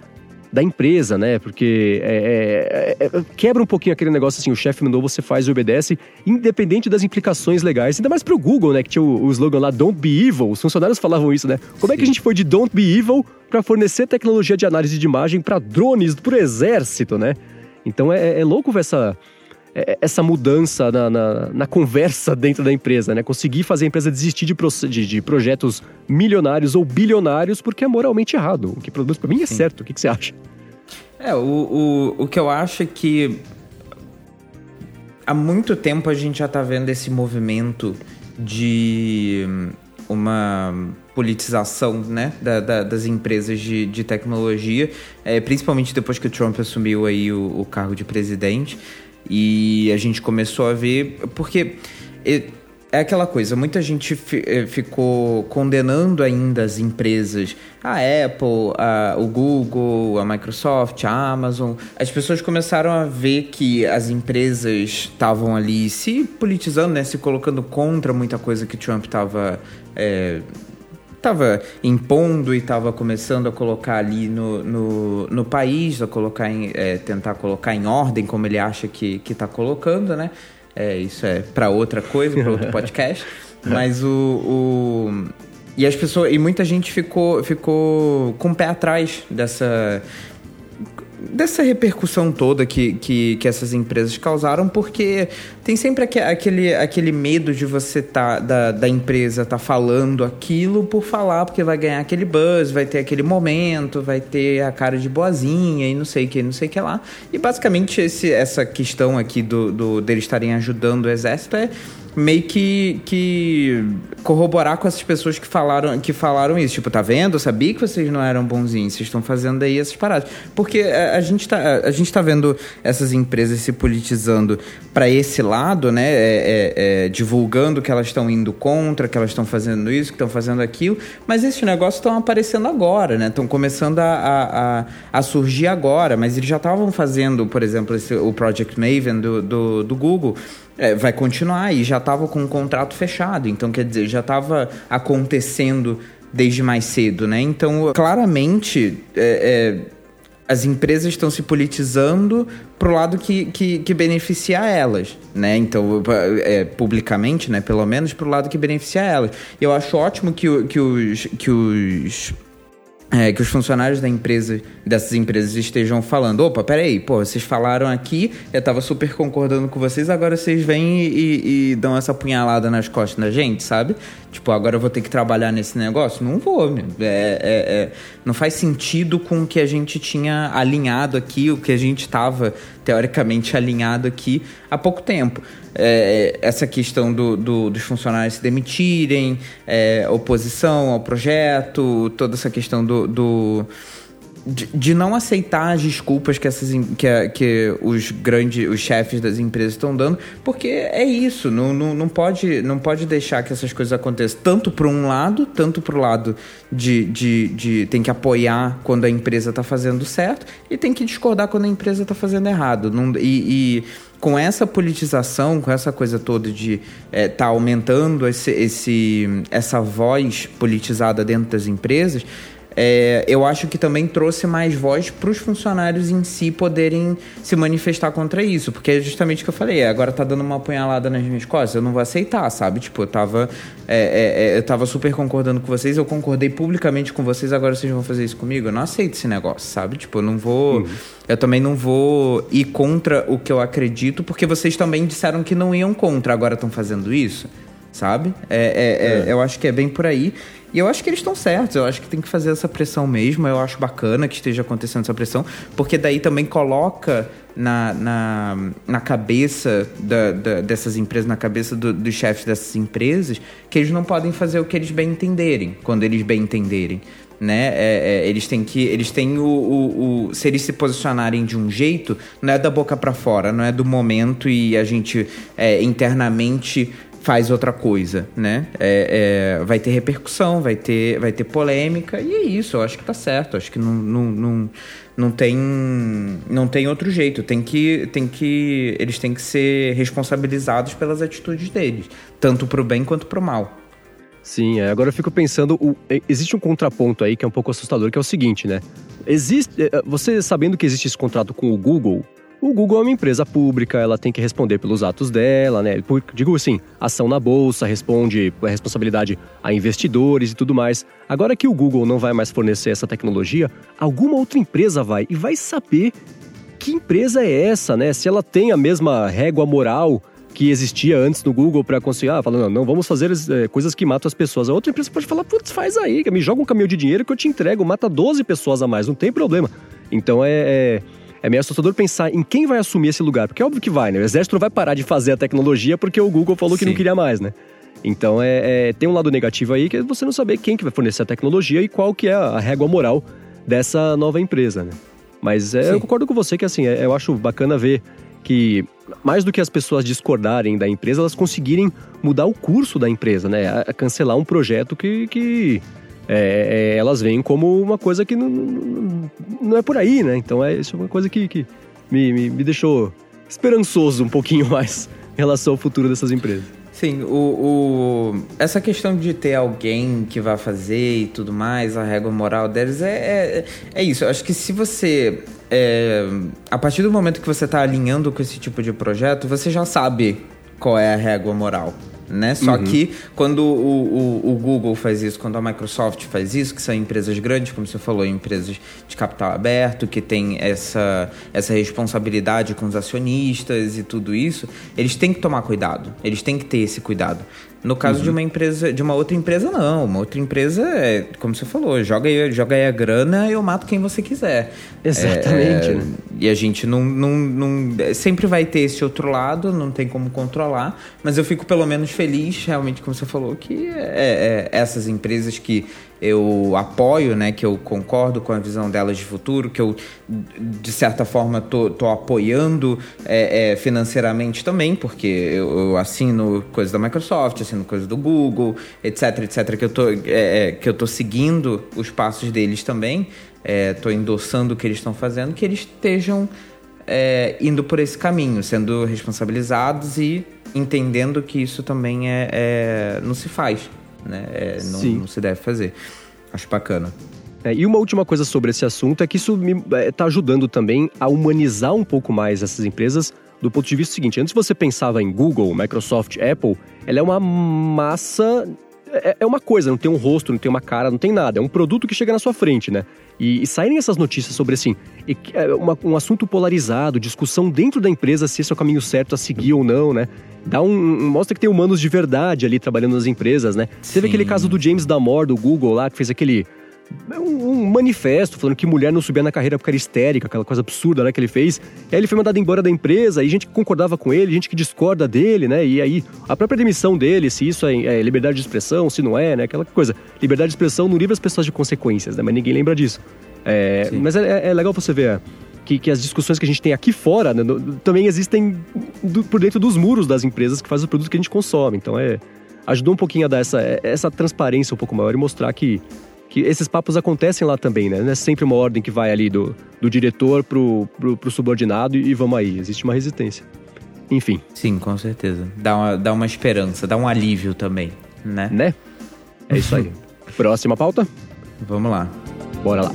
da empresa, né? Porque é, é, é, quebra um pouquinho aquele negócio assim: o chefe mandou, você faz e obedece, independente das implicações legais. Ainda mais pro Google, né? Que tinha o, o slogan lá, Don't be evil. Os funcionários falavam isso, né? Como é que a gente foi de Don't be evil para fornecer tecnologia de análise de imagem para drones pro exército, né? Então é, é louco ver essa, é, essa mudança na, na, na, conversa dentro da empresa, né? Conseguir fazer a empresa desistir de, pro, de, de projetos milionários ou bilionários porque é moralmente errado. O que, pelo menos, pra mim, é Sim. certo. O que, que você acha? É, o, o, o que eu acho é que há muito tempo a gente já tá vendo esse movimento de uma politização né, da, da, das empresas de, de tecnologia, é, principalmente depois que o Trump assumiu aí o, o cargo de presidente. E a gente começou a ver. Porque é aquela coisa, muita gente eh, ficou condenando ainda as empresas, a Apple, a, o Google, a Microsoft, a Amazon. As pessoas começaram a ver que as empresas estavam ali se politizando, né, se colocando contra muita coisa que Trump estava é, estava impondo e estava começando a colocar ali no, no, no país, a colocar em, é, tentar colocar em ordem como ele acha que está colocando, né? É, isso é para outra coisa, para outro podcast. (laughs) Mas o, o, e as pessoas e muita gente ficou ficou com o pé atrás dessa dessa repercussão toda que, que, que, essas empresas causaram, porque tem sempre aquele, aquele medo de você tá da, da empresa tá falando aquilo por falar, porque vai ganhar aquele buzz, vai ter aquele momento, vai ter a cara de boazinha e não sei o que, não sei o que lá. E basicamente esse, essa questão aqui do, do deles estarem ajudando o exército é meio que, que corroborar com essas pessoas que falaram, que falaram isso. Tipo, tá vendo? Eu sabia que vocês não eram bonzinhos, vocês estão fazendo aí essas paradas. Porque a, a, gente, tá, a gente tá vendo essas empresas se politizando para esse lado, né? É, é, é, divulgando que elas estão indo contra, que elas estão fazendo isso, que estão fazendo aquilo. Mas esses negócios estão aparecendo agora, né? Estão começando a, a, a, surgir agora. Mas eles já estavam fazendo, por exemplo, esse, o Project Maven do, do, do Google é, vai continuar e já estava com um contrato fechado, então quer dizer, já estava acontecendo desde mais cedo, né? Então, claramente, é, é, as empresas estão se politizando pro lado que, que, que beneficia elas, né? Então, é, publicamente, né? Pelo menos pro lado que beneficia elas. Eu acho ótimo que, que, os, que os é, que os funcionários da empresa, dessas empresas estejam falando, opa, peraí, pô, vocês falaram aqui, eu tava super concordando com vocês, agora vocês vêm e, e, e dão essa punhalada nas costas da gente, sabe? Tipo, agora eu vou ter que trabalhar nesse negócio? Não vou, é, é, é, não faz sentido com o que a gente tinha alinhado aqui, o que a gente estava teoricamente alinhado aqui há pouco tempo é, essa questão do, do, dos funcionários se demitirem, é, oposição ao projeto, toda essa questão do, do de, de, não aceitar as desculpas que, essas, que, que os grandes, os chefes das empresas estão dando, porque é isso, não, não, não, pode, não pode deixar que essas coisas aconteçam tanto para um lado, tanto para o lado de, de, de tem que apoiar quando a empresa está fazendo certo e tem que discordar quando a empresa está fazendo errado. Não, e, e com essa politização, com essa coisa toda de é, tá aumentando esse, esse, essa voz politizada dentro das empresas, é, eu acho que também trouxe mais voz para os funcionários em si poderem se manifestar contra isso, porque é justamente o que eu falei, é, agora tá dando uma apunhalada nas minhas costas, eu não vou aceitar, sabe? Tipo, eu tava, é, é, é, eu tava super concordando com vocês, eu concordei publicamente com vocês, agora vocês vão fazer isso comigo? Eu não aceito esse negócio, sabe? Tipo, eu não vou. Uhum. Eu também não vou ir contra o que eu acredito, porque vocês também disseram que não iam contra, agora estão fazendo isso, sabe? É, é, é, Eu acho que é bem por aí. E eu acho que eles estão certos, eu acho que tem que fazer essa pressão mesmo. Eu acho bacana que esteja acontecendo essa pressão, porque daí também coloca na, na, na cabeça da, da, dessas empresas, na cabeça do, dos chefes dessas empresas, que eles não podem fazer o que eles bem entenderem, quando eles bem entenderem. Né? É, é, eles têm que. Eles têm o, o, o, Se eles se posicionarem de um jeito, não é da boca para fora, não é do momento e a gente é, internamente faz outra coisa, né? É, é, vai ter repercussão, vai ter, vai ter polêmica, e é isso, eu acho que tá certo, acho que não, não, não, não, tem, não tem outro jeito, tem que, tem que, eles têm que ser responsabilizados pelas atitudes deles, tanto pro bem quanto pro mal. Sim, é, agora eu fico pensando, o, existe um contraponto aí que é um pouco assustador, que é o seguinte, né? Existe, é, você sabendo que existe esse contrato com o Google, o Google é uma empresa pública, ela tem que responder pelos atos dela, né? Digo assim, ação na bolsa, responde a responsabilidade a investidores e tudo mais. Agora que o Google não vai mais fornecer essa tecnologia, alguma outra empresa vai e vai saber que empresa é essa, né? Se ela tem a mesma régua moral que existia antes no Google para conseguir, ah, falando, não, não vamos fazer é, coisas que matam as pessoas. A outra empresa pode falar, putz, faz aí, me joga um caminhão de dinheiro que eu te entrego, mata 12 pessoas a mais, não tem problema. Então é, é é meio assustador pensar em quem vai assumir esse lugar, porque é óbvio que vai, né? O exército não vai parar de fazer a tecnologia porque o Google falou Sim. que não queria mais, né? Então é, é, tem um lado negativo aí que é você não saber quem que vai fornecer a tecnologia e qual que é a régua moral dessa nova empresa, né? Mas é, eu concordo com você que assim, é, eu acho bacana ver que mais do que as pessoas discordarem da empresa, elas conseguirem mudar o curso da empresa, né? A, a cancelar um projeto que, que é, é, elas veem como uma coisa que não, não, não, é por aí, né? Então é isso é uma coisa que, que me, me, me deixou esperançoso um pouquinho (laughs) mais em relação ao futuro dessas empresas. Sim, o, o, essa questão de ter alguém que vai fazer e tudo mais, a régua moral deles, é, é, é isso. Eu acho que se você. É, a partir do momento que você está alinhando com esse tipo de projeto, você já sabe qual é a régua moral né? Só uhum. que quando o, o, o, Google faz isso, quando a Microsoft faz isso, que são empresas grandes, como você falou, empresas de capital aberto, que tem essa, essa responsabilidade com os acionistas e tudo isso, eles têm que tomar cuidado, eles têm que ter esse cuidado. No caso uhum. de uma empresa, de uma outra empresa, não. Uma outra empresa é, como você falou, joga aí, joga aí a grana e eu mato quem você quiser. Exatamente. É, e a gente não, não, não. Sempre vai ter esse outro lado, não tem como controlar. Mas eu fico pelo menos feliz, realmente, como você falou, que é, é essas empresas que eu apoio, né, que eu concordo com a visão delas de futuro, que eu, de certa forma, tô, tô apoiando é, é, financeiramente também, porque eu, eu, assino coisas da Microsoft, assino coisas do Google, etc, etc, que eu tô, é, é que eu tô seguindo os passos deles também, estou é, endossando o que eles estão fazendo, que eles estejam é, indo por esse caminho, sendo responsabilizados e entendendo que isso também é, não se faz né? É, não, não, se deve fazer. Acho bacana. É, e uma última coisa sobre esse assunto é que isso está é, ajudando também a humanizar um pouco mais essas empresas do ponto de vista seguinte. Antes você pensava em Google, Microsoft, Apple, ela é uma massa é, é uma coisa, não tem um rosto, não tem uma cara, não tem nada. É um produto que chega na sua frente, né? E, e saírem essas notícias sobre, assim, é, uma, um assunto polarizado, discussão dentro da empresa se esse é o caminho certo a seguir ou não, né? Dá um, um mostra que tem humanos de verdade ali trabalhando nas empresas, né? Sim. Teve aquele caso do James Damore, do Google lá, que fez aquele um, um, manifesto falando que mulher não subia na carreira porque era histérica, aquela coisa absurda né, que ele fez. E aí ele foi mandado embora da empresa, e gente que concordava com ele, gente que discorda dele, né? E aí a própria demissão dele, se isso é, é liberdade de expressão, se não é, né? Aquela coisa. Liberdade de expressão não livra as pessoas de consequências, né? Mas ninguém lembra disso. É, mas é, é, legal você ver que, que, as discussões que a gente tem aqui fora né, no, também existem do, por dentro dos muros das empresas que fazem o produto que a gente consome. Então é ajudou um pouquinho a dar essa, essa transparência um pouco maior e mostrar que que esses papos acontecem lá também, né? Não é sempre uma ordem que vai ali do, do diretor pro, pro, pro subordinado e, e vamos aí. Existe uma resistência. Enfim. Sim, com certeza. Dá uma, dá uma esperança, dá um alívio também, né? Né? É isso aí. (laughs) Próxima pauta? Vamos lá. Bora lá.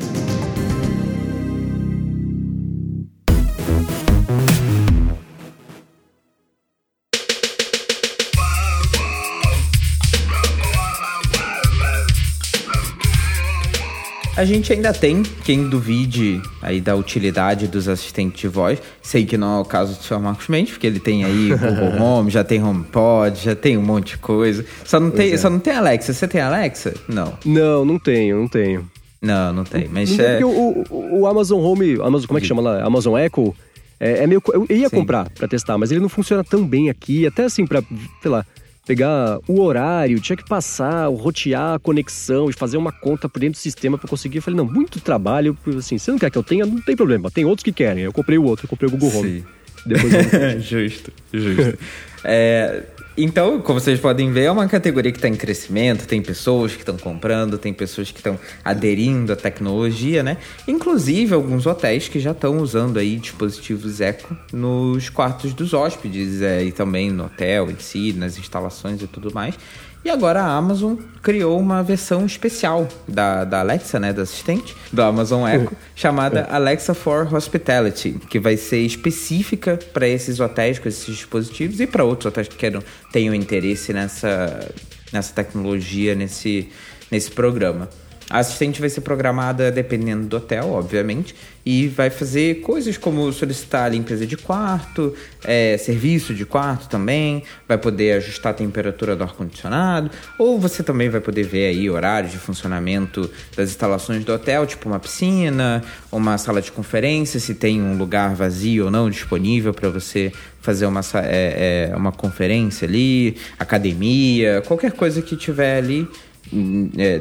A gente ainda tem quem duvide aí da utilidade dos assistentes de voz. Sei que não é o caso do Sr. Marcos Mendes, porque ele tem aí (laughs) Google Home, já tem HomePod, já tem um monte de coisa. Só não, tem, é. só não tem Alexa. Você tem Alexa? Não. Não, não tenho, não tenho. Não, não tem. Mas não é... o, o, o, Amazon Home, Amazon, como é que chama lá? Amazon Echo, é, é meio. Eu ia Sim. comprar para testar, mas ele não funciona tão bem aqui. Até assim, pra, sei lá, pegar o horário, tinha que passar, rotear a conexão e fazer uma conta por dentro do sistema para conseguir. Eu falei, não, muito trabalho, assim, você não quer que eu tenha? Não tem problema, tem outros que querem. Eu comprei o outro, eu comprei o Google Home. Sim. Depois eu... (laughs) justo, justo. (laughs) é, então, como vocês podem ver, é uma categoria que está em crescimento, tem pessoas que estão comprando, tem pessoas que estão aderindo à tecnologia, né? Inclusive alguns hotéis que já estão usando aí dispositivos eco nos quartos dos hóspedes é, e também no hotel em si, nas instalações e tudo mais. E agora a Amazon criou uma versão especial da, da Alexa, né, do assistente, do Amazon Echo, (laughs) chamada Alexa for Hospitality, que vai ser específica para esses hotéis com esses dispositivos e para outros hotéis que queiram, tenham interesse nessa, nessa tecnologia, nesse, nesse programa. A assistente vai ser programada dependendo do hotel, obviamente, e vai fazer coisas como solicitar limpeza de quarto, é, serviço de quarto também, vai poder ajustar a temperatura do ar-condicionado, ou você também vai poder ver aí horários de funcionamento das instalações do hotel, tipo uma piscina, uma sala de conferência, se tem um lugar vazio ou não disponível para você fazer uma, é, é, uma conferência ali, academia, qualquer coisa que tiver ali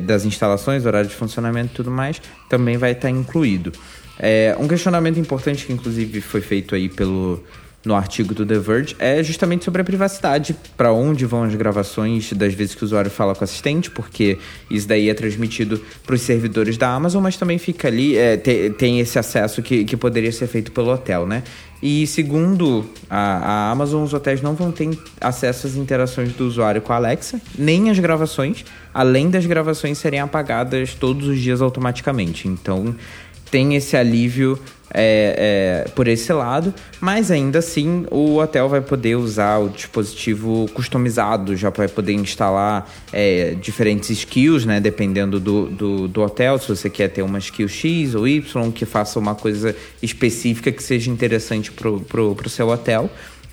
das instalações, horário de funcionamento e tudo mais, também vai estar incluído. É, um questionamento importante que inclusive foi feito aí pelo no artigo do The Verge é justamente sobre a privacidade, para onde vão as gravações das vezes que o usuário fala com o assistente, porque isso daí é transmitido para os servidores da Amazon, mas também fica ali, é, tem, tem esse acesso que, que poderia ser feito pelo hotel, né? E segundo a, a, Amazon, os hotéis não vão ter acesso às interações do usuário com a Alexa, nem as gravações, além das gravações serem apagadas todos os dias automaticamente. Então, tem esse alívio é, é, por esse lado, mas ainda assim o hotel vai poder usar o dispositivo customizado, já vai poder instalar é, diferentes skills, né? Dependendo do, do, do, hotel, se você quer ter uma skill X ou Y, que faça uma coisa específica que seja interessante pro, pro, pro seu hotel.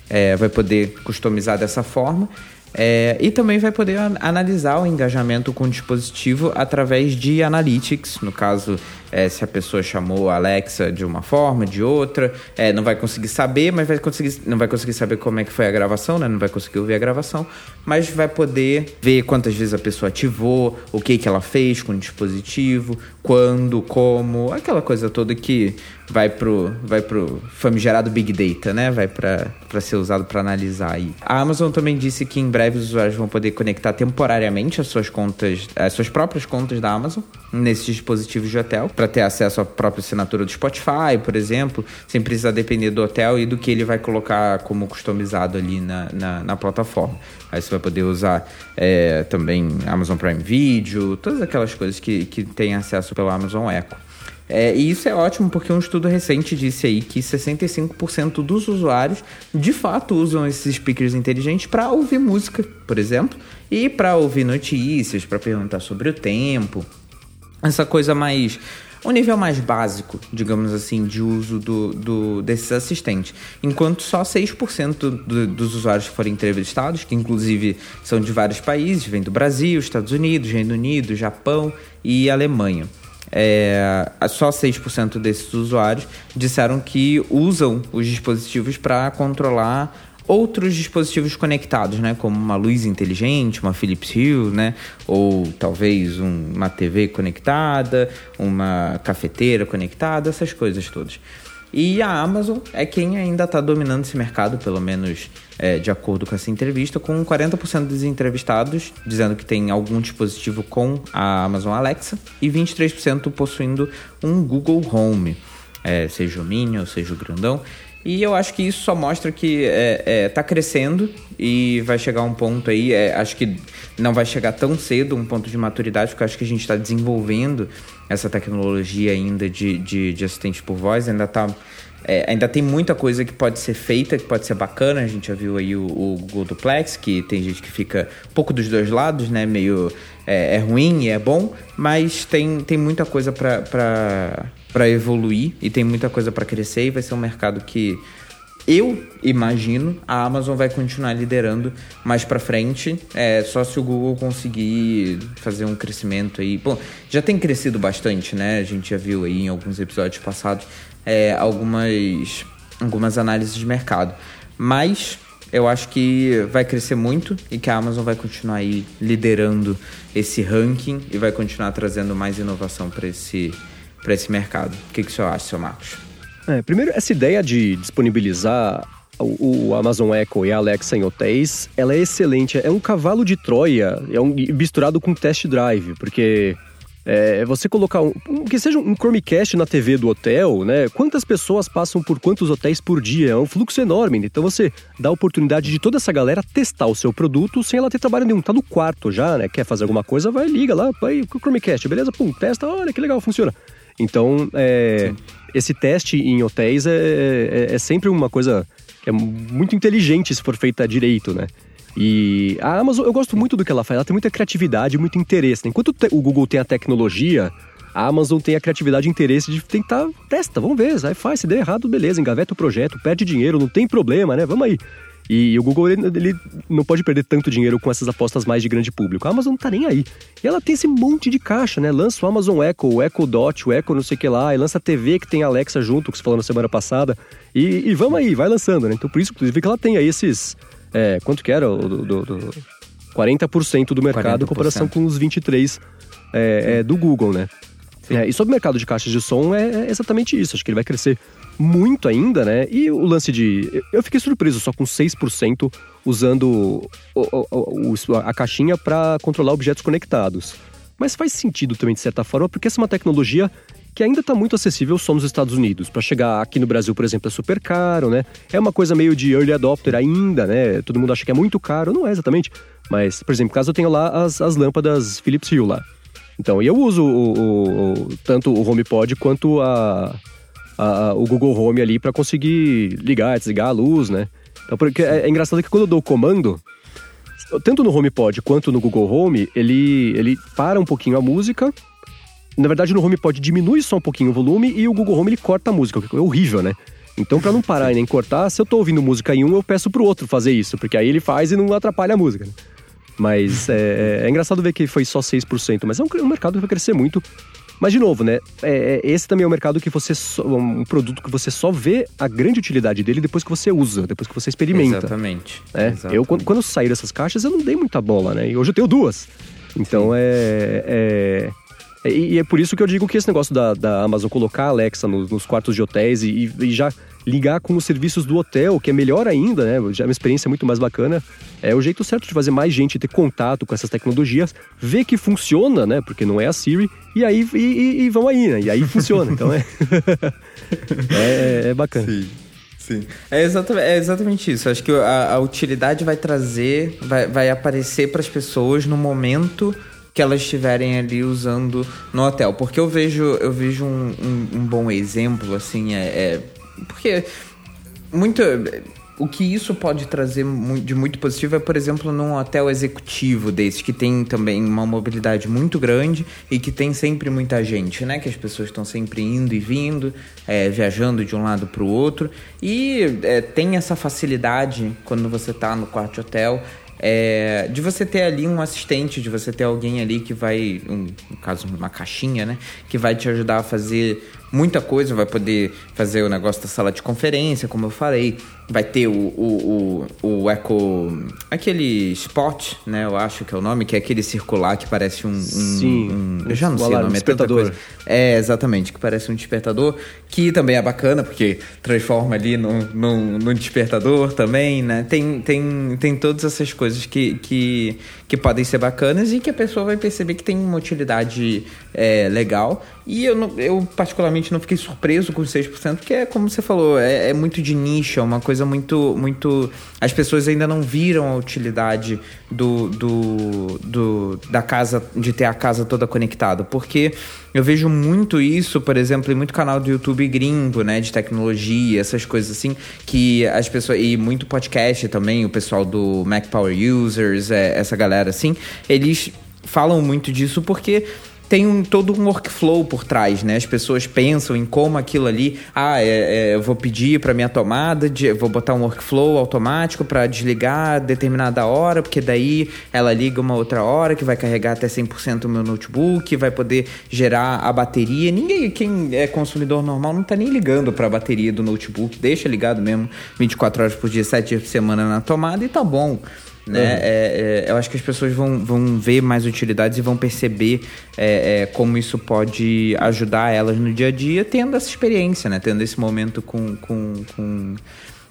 É, vai poder customizar dessa forma. É, e também vai poder analisar o engajamento com o dispositivo através de analytics, no caso, é, se a pessoa chamou a Alexa de uma forma, de outra, é, não vai conseguir saber, mas vai conseguir, não vai conseguir saber como é que foi a gravação, né? Não vai conseguir ouvir a gravação, mas vai poder ver quantas vezes a pessoa ativou, o que que ela fez com o dispositivo, quando, como, aquela coisa toda que vai pro, vai pro famigerado Big Data, né? Vai para ser usado para analisar aí. A Amazon também disse que em breve os usuários vão poder conectar temporariamente as suas contas, as suas próprias contas da Amazon nesses dispositivos de hotel, para ter acesso à própria assinatura do Spotify, por exemplo, sem precisar depender do hotel e do que ele vai colocar como customizado ali na, na, na plataforma. Aí você vai poder usar é, também Amazon Prime Video, todas aquelas coisas que, que tem acesso pelo Amazon Echo. É, e isso é ótimo porque um estudo recente disse aí que 65% dos usuários de fato usam esses speakers inteligentes para ouvir música, por exemplo, e para ouvir notícias, para perguntar sobre o tempo. Essa coisa mais um nível mais básico, digamos assim, de uso do, do desses assistentes. Enquanto só 6% do, dos usuários que entrevistados, que inclusive são de vários países, vem do Brasil, Estados Unidos, Reino Unido, Japão e Alemanha. É, só 6% desses usuários disseram que usam os dispositivos para controlar outros dispositivos conectados, né, como uma luz inteligente, uma Philips Hue, né, ou talvez um, uma TV conectada, uma cafeteira conectada, essas coisas todas. E a Amazon é quem ainda está dominando esse mercado, pelo menos é, de acordo com essa entrevista, com 40% dos entrevistados dizendo que tem algum dispositivo com a Amazon Alexa e 23% possuindo um Google Home, é, seja o Mini ou seja o grandão. E eu acho que isso só mostra que é, é, tá crescendo e vai chegar um ponto aí. É, acho que não vai chegar tão cedo, um ponto de maturidade, porque acho que a gente está desenvolvendo essa tecnologia ainda de, de, de assistente por voz, ainda tá. É, ainda tem muita coisa que pode ser feita, que pode ser bacana. A gente já viu aí o, o Google Duplex, que tem gente que fica um pouco dos dois lados, né? Meio é, é ruim e é bom, mas tem, tem muita coisa para para evoluir e tem muita coisa para crescer e vai ser um mercado que eu imagino a Amazon vai continuar liderando mais para frente, é só se o Google conseguir fazer um crescimento aí. Bom, já tem crescido bastante, né? A gente já viu aí em alguns episódios passados é, algumas algumas análises de mercado, mas eu acho que vai crescer muito e que a Amazon vai continuar aí liderando esse ranking e vai continuar trazendo mais inovação para esse para esse mercado. O que, que o senhor acha, seu Marcos? É, primeiro, essa ideia de disponibilizar o, Amazon Echo e a Alexa em hotéis, ela é excelente. É um cavalo de Troia, é um misturado com test drive, porque é, você colocar um, que seja um Chromecast na TV do hotel, né? Quantas pessoas passam por quantos hotéis por dia? É um fluxo enorme. Então você dá a oportunidade de toda essa galera testar o seu produto sem ela ter trabalho nenhum. Tá no quarto já, né? Quer fazer alguma coisa, vai, liga lá, vai Chromecast, beleza? Pum, testa, olha que legal, funciona. Então, é, esse teste em hotéis é, é, é, sempre uma coisa que é muito inteligente se for feita direito, né? E a Amazon, eu gosto muito do que ela faz, ela tem muita criatividade, muito interesse. Né? Enquanto o Google tem a tecnologia, a Amazon tem a criatividade e interesse de tentar, testa, vamos ver, aí faz, se der errado, beleza, engaveta o projeto, perde dinheiro, não tem problema, né? Vamos aí. E, o Google, ele, ele, não pode perder tanto dinheiro com essas apostas mais de grande público. A Amazon não tá nem aí. E ela tem esse monte de caixa, né? Lança o Amazon Echo, o Echo Dot, o Echo não sei o que lá, e lança a TV que tem a Alexa junto, que você falou na semana passada. E, e vamos aí, vai lançando, né? Então por isso, inclusive, que ela tem aí esses... É, quanto que era? Do, do, do 40% do mercado 40%. em comparação com os 23% é, é, do Google, né? É, e sobre o mercado de caixas de som é, é exatamente isso. Acho que ele vai crescer muito ainda, né? E o lance de. Eu fiquei surpreso só com 6% usando o, o, o, a caixinha para controlar objetos conectados. Mas faz sentido também, de certa forma, porque essa é uma tecnologia que ainda está muito acessível só nos Estados Unidos. Para chegar aqui no Brasil, por exemplo, é super caro, né? É uma coisa meio de early adopter ainda, né? Todo mundo acha que é muito caro, não é exatamente. Mas, por exemplo, caso eu tenha lá as, as lâmpadas Philips Hue lá. Então, eu uso o, o, tanto o HomePod quanto a, a, o Google Home ali para conseguir ligar, desligar a luz, né? Então, porque é, é, engraçado que quando eu dou o comando, tanto no HomePod quanto no Google Home, ele, ele para um pouquinho a música. Na verdade, no HomePod diminui só um pouquinho o volume e o Google Home ele corta a música, que é horrível, né? Então, para não parar e nem cortar, se eu tô ouvindo música em um, eu peço pro outro fazer isso, porque aí ele faz e não atrapalha a música. Né? Mas é, é, é, engraçado ver que foi só 6%, mas é um, um mercado que vai crescer muito. Mas, de novo, né? É, é, esse também é um mercado que você. Só, um produto que você só vê a grande utilidade dele depois que você usa, depois que você experimenta. Exatamente. É? Exatamente. Eu, quando, quando saíram essas caixas, eu não dei muita bola, né? E hoje eu tenho duas. Então é, é, é. E é por isso que eu digo que esse negócio da, da Amazon colocar a Alexa nos, nos quartos de hotéis e, e já ligar com os serviços do hotel, que é melhor ainda, né? Já é uma experiência muito mais bacana. É o jeito certo de fazer mais gente ter contato com essas tecnologias, ver que funciona, né? Porque não é a Siri, e aí e, e, e vão aí, né? E aí funciona. Então é... (laughs) é, é bacana. Sim. Sim. É exatamente, é exatamente isso. Acho que a, a utilidade vai trazer, vai, vai aparecer para as pessoas no momento que elas estiverem ali usando no hotel. Porque eu vejo, eu vejo um, um, um bom exemplo, assim, é, é porque muito o que isso pode trazer de muito positivo é, por exemplo, num hotel executivo desse, que tem também uma mobilidade muito grande e que tem sempre muita gente, né? Que as pessoas estão sempre indo e vindo, é, viajando de um lado para o outro. E é, tem essa facilidade quando você está no quarto de hotel. É, de você ter ali um assistente, de você ter alguém ali que vai, um, no caso, uma caixinha, né? Que vai te ajudar a fazer muita coisa, vai poder fazer o negócio da sala de conferência, como eu falei, vai ter o, o, o, o Eco. aquele spot, né? Eu acho que é o nome, que é aquele circular que parece um. um Sim. Um, eu já não sei o nome, é tanta coisa. É, exatamente, que parece um despertador, que também é bacana, porque transforma ali no, no, no despertador também, né? Tem, tem, tem todas essas coisas que, que, que podem ser bacanas e que a pessoa vai perceber que tem uma utilidade é, legal. E eu, não, eu, particularmente, não fiquei surpreso com os 6%, porque é como você falou, é, é, muito de nicho, é uma coisa muito. muito As pessoas ainda não viram a utilidade do, do, do, da casa, de ter a casa toda conectada. Porque eu vejo muito isso, por exemplo, em muito canal do YouTube gringo, né? De tecnologia, essas coisas assim, que as pessoas. E muito podcast também, o pessoal do Mac Power Users, é, essa galera assim, eles falam muito disso porque tem um, todo um workflow por trás, né? As pessoas pensam em como aquilo ali, ah, é, é, eu vou pedir para minha tomada, de, vou botar um workflow automático para desligar determinada hora, porque daí ela liga uma outra hora que vai carregar até 100% o meu notebook, vai poder gerar a bateria. Ninguém, quem é consumidor normal, não tá nem ligando para a bateria do notebook, deixa ligado mesmo 24 horas por dia, 7 dias por semana na tomada e tá bom né? Uhum. É, é, eu acho que as pessoas vão, vão ver mais utilidades e vão perceber é, é, como isso pode ajudar elas no dia a dia, tendo essa experiência, né? Tendo esse momento com, com, com,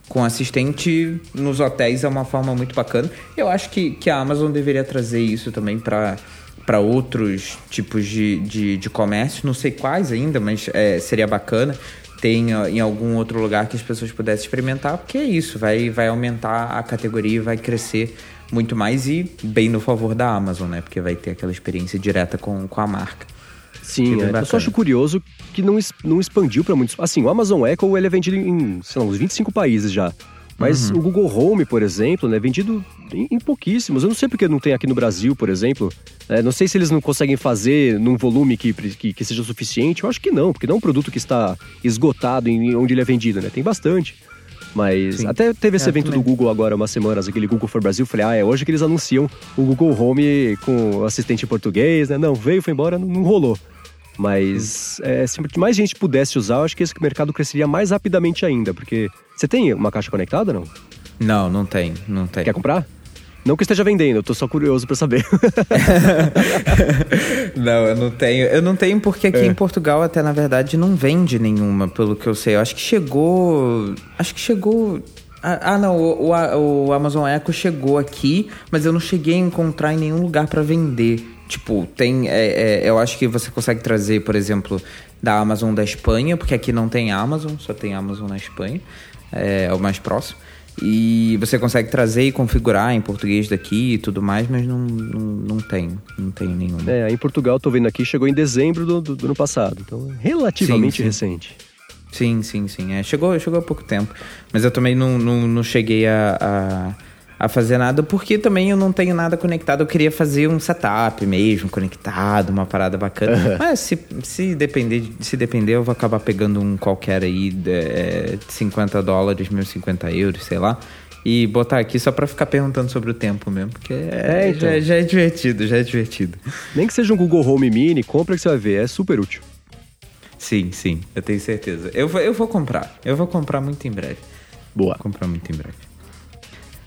com assistente nos hotéis é uma forma muito bacana. Eu acho que, que a Amazon deveria trazer isso também para para outros tipos de, de, de, comércio, não sei quais ainda, mas é, seria bacana tem em algum outro lugar que as pessoas pudessem experimentar, porque é isso, vai, vai aumentar a categoria e vai crescer muito mais e bem no favor da Amazon, né? Porque vai ter aquela experiência direta com, com a marca. Sim, é. eu só acho curioso que não, não expandiu para muitos. Assim, o Amazon Echo ele é vendido em, sei lá, uns 25 países já. Mas uhum. o Google Home, por exemplo, né, é vendido em, em, pouquíssimos. Eu não sei porque não tem aqui no Brasil, por exemplo. É, não sei se eles não conseguem fazer num volume que, que, que, seja suficiente. Eu acho que não, porque não é um produto que está esgotado em onde ele é vendido, né? Tem bastante. Mas Sim. até teve esse é, evento também. do Google agora, umas semanas, aquele Google for Brasil. Falei, ah, é hoje que eles anunciam o Google Home com assistente em português, né? Não, veio, foi embora, não, não rolou. Mas é, se mais gente pudesse usar, eu acho que esse mercado cresceria mais rapidamente ainda, porque. Você tem uma caixa conectada não? Não, não tem, não tem. Quer comprar? Não que esteja vendendo, eu tô só curioso para saber. (laughs) não, eu não tenho. Eu não tenho porque aqui é. em Portugal até na verdade não vende nenhuma, pelo que eu sei. Eu acho que chegou, acho que chegou ah, ah não, o, o, o, Amazon Echo chegou aqui, mas eu não cheguei a encontrar em nenhum lugar para vender. Tipo, tem. É, é, eu acho que você consegue trazer, por exemplo, da Amazon da Espanha, porque aqui não tem Amazon, só tem Amazon na Espanha. É, é o mais próximo. E você consegue trazer e configurar em português daqui e tudo mais, mas não, não, não tem, não tem nenhum. É, em Portugal, tô vendo aqui, chegou em dezembro do, do, do ano passado, então relativamente sim, sim. recente. Sim, sim, sim. É, chegou, chegou há pouco tempo. Mas eu também não, não, não cheguei a, a, a, fazer nada, porque também eu não tenho nada conectado. Eu queria fazer um setup mesmo, conectado, uma parada bacana. Mas se, se, depender, se depender, eu vou acabar pegando um qualquer aí de, é, 50 dólares, 1.050 euros, sei lá. E botar aqui só pra ficar perguntando sobre o tempo mesmo, porque é, é então. já, já é divertido, já é divertido. Nem que seja um Google Home Mini, compra que você vai ver, é super útil. Sim, sim, eu tenho certeza. Eu vou, eu vou comprar. Eu vou comprar muito em breve. Boa. Vou comprar muito em breve.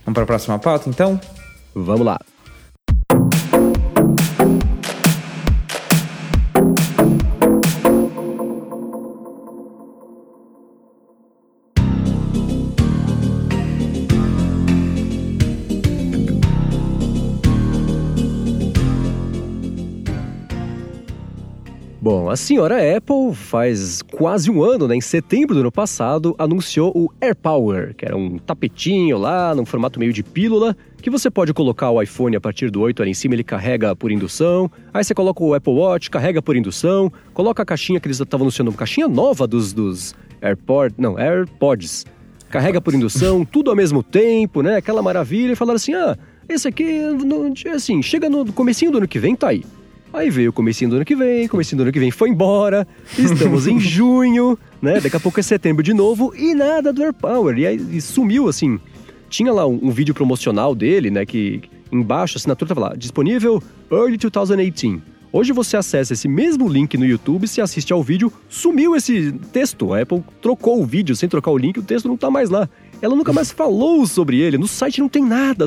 Vamos para a próxima pauta, então? Vamos lá. Bom, a senhora Apple faz quase um ano, né, em setembro do ano passado, anunciou o AirPower, que era um tapetinho lá, num formato meio de pílula, que você pode colocar o iPhone a partir do 8 ali em cima, ele carrega por indução. Aí você coloca o Apple Watch, carrega por indução. Coloca a caixinha que eles estavam anunciando, uma caixinha nova dos, dos AirPods, não, AirPods. Carrega por indução, (laughs) tudo ao mesmo tempo, né? Aquela maravilha. E falaram assim, ah, esse aqui, assim, chega no comecinho do ano que vem, tá aí. Aí veio o comecinho do ano que vem, comecinho do ano que vem foi embora, estamos em (laughs) junho, né? Daqui a pouco é setembro de novo e nada do AirPower. E aí e sumiu, assim. Tinha lá um, um, vídeo promocional dele, né? Que embaixo a assinatura tava lá, disponível Early 2018. Hoje você acessa esse mesmo link no YouTube, se assiste ao vídeo, sumiu esse texto. A Apple trocou o vídeo sem trocar o link, o texto não tá mais lá. Ela nunca mais falou sobre ele, no site não tem nada.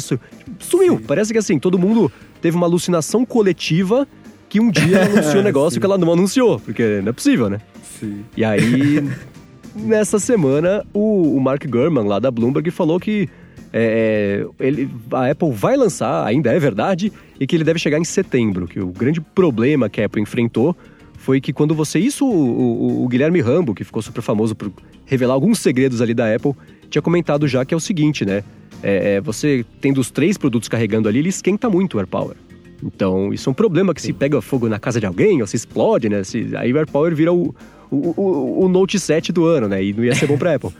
Sumiu. Parece que assim, todo mundo teve uma alucinação coletiva que um dia ela anunciou um (laughs) negócio que ela não anunciou, porque não é possível, né? Sim. E aí, (laughs) nessa semana, o, o Mark Gurman, lá da Bloomberg, falou que é, ele, a Apple vai lançar, ainda é verdade, e que ele deve chegar em setembro. Que o grande problema que a Apple enfrentou foi que quando você. Isso, o, o, o Guilherme Rambo, que ficou super famoso por revelar alguns segredos ali da Apple, tinha comentado já que é o seguinte, né? É, é você tendo os três produtos carregando ali, ele esquenta muito o AirPower. Então, isso é um problema que Sim. se pega fogo na casa de alguém, ou se explode, né? Se, aí o AirPower vira o, o, o, o, Note 7 do ano, né? E não ia ser bom para (laughs) Apple.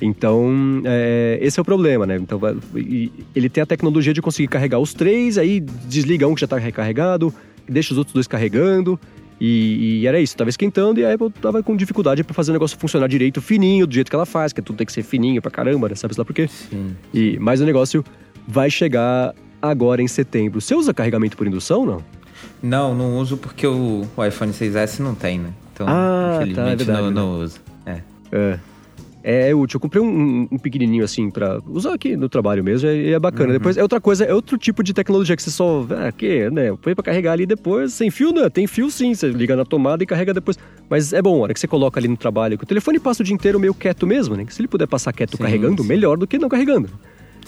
Então, é, esse é o problema, né? Então, ele tem a tecnologia de conseguir carregar os três, aí desliga um que já está recarregado, deixa os outros dois carregando, e, e, era isso, estava esquentando e a Apple tava com dificuldade para fazer o negócio funcionar direito, fininho, do jeito que ela faz, que tudo tem que ser fininho pra caramba, né? Sabe lá por quê? Sim. E, mas o negócio vai chegar agora em setembro. Você usa carregamento por indução não? Não, não uso porque o, o iPhone 6S não tem, né? Então, ah, infelizmente, tá, é verdade, não, né? não uso. É. é. É útil. Eu comprei um, um, pequenininho assim para usar aqui no trabalho mesmo e é bacana. Uhum. Depois é outra coisa, é outro tipo de tecnologia que você só. Ah, que, né? Põe pra carregar ali depois. Sem fio, né? Tem fio sim. Você liga na tomada e carrega depois. Mas é bom, a hora que você coloca ali no trabalho, que o telefone passa o dia inteiro meio quieto mesmo, né? Que se ele puder passar quieto sim, carregando, sim. melhor do que não carregando.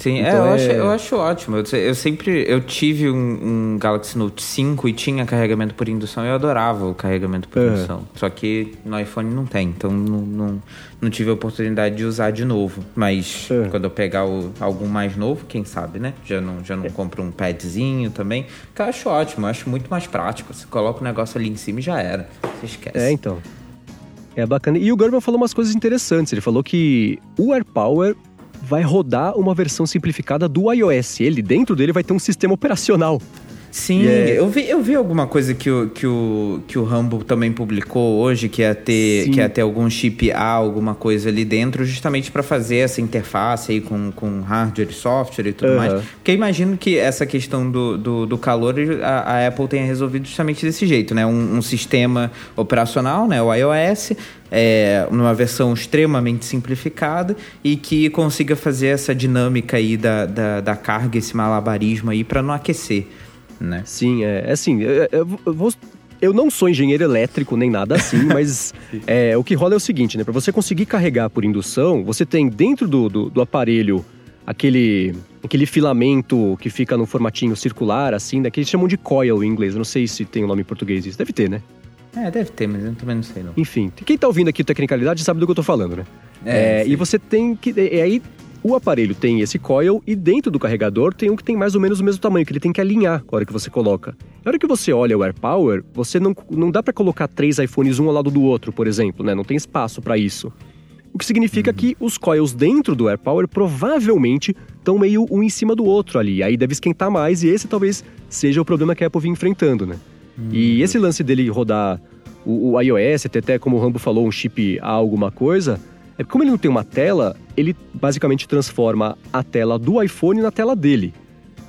Sim, é, então é, eu, Acho, eu acho ótimo. Eu, eu, sempre eu tive um, um, Galaxy Note 5 e tinha carregamento por indução. Eu adorava o carregamento por indução. Só que no iPhone não tem, então não, não, não tive a oportunidade de usar de novo. Mas uhum. quando eu pegar o, algum mais novo, quem sabe, né? Já não, já não é. compro um padzinho também. Que eu acho ótimo, eu acho muito mais prático. Você coloca o negócio ali em cima e já era. Você esquece. É, então. É bacana. E o Gerber falou umas coisas interessantes. Ele falou que o AirPower vai rodar uma versão simplificada do iOS. Ele, dentro dele, vai ter um sistema operacional. Sim, yeah. eu, vi, eu vi alguma coisa que o, que, o, que o Rumble também publicou hoje, que ia ter, que ia ter algum chip A, alguma coisa ali dentro, justamente para fazer essa interface aí com, com hardware e software e tudo uhum. mais. Porque eu imagino que essa questão do, do, do calor a, a, Apple tenha resolvido justamente desse jeito, né? Um, um sistema operacional, né? O iOS, é, numa versão extremamente simplificada e que consiga fazer essa dinâmica aí da, da, da carga, esse malabarismo aí para não aquecer né? Sim, é, é assim, eu, eu, vou, eu não sou engenheiro elétrico nem nada assim, (laughs) mas é, o que rola é o seguinte, né? Para você conseguir carregar por indução, você tem dentro do, do, do, aparelho aquele, aquele filamento que fica no formatinho circular, assim, né? Que eles chamam de coil em inglês. Eu não sei se tem o um nome em português isso. Deve ter, né? É, deve ter, mas eu também não sei não. Enfim, quem tá ouvindo aqui Tecnicalidade sabe do que eu tô falando, né? É, é e você tem que... E aí o aparelho tem esse coil e dentro do carregador tem um que tem mais ou menos o mesmo tamanho, que ele tem que alinhar na hora que você coloca. Na hora que você olha o AirPower, você não, não dá para colocar três iPhones um ao lado do outro, por exemplo, né? Não tem espaço para isso. O que significa uhum. que os coils dentro do AirPower provavelmente estão meio um em cima do outro ali. Aí deve esquentar mais e esse talvez seja o problema que a Apple vem enfrentando, né? Uhum. E esse lance dele rodar o, o iOS, até como o Rambo falou, um chip A alguma coisa, é como ele não tem uma tela, ele basicamente transforma a tela do iPhone na tela dele.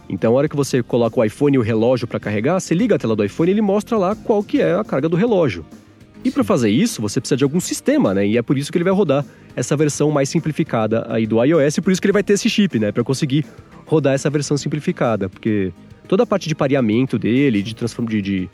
Então, a hora que você coloca o iPhone e o relógio para carregar, você liga a tela do iPhone e ele mostra lá qual que é a carga do relógio. E para fazer isso, você precisa de algum sistema, né? E é por isso que ele vai rodar essa versão mais simplificada aí do iOS, e por isso que ele vai ter esse chip, né? Para conseguir rodar essa versão simplificada, porque toda a parte de pareamento dele, de, transform... de, de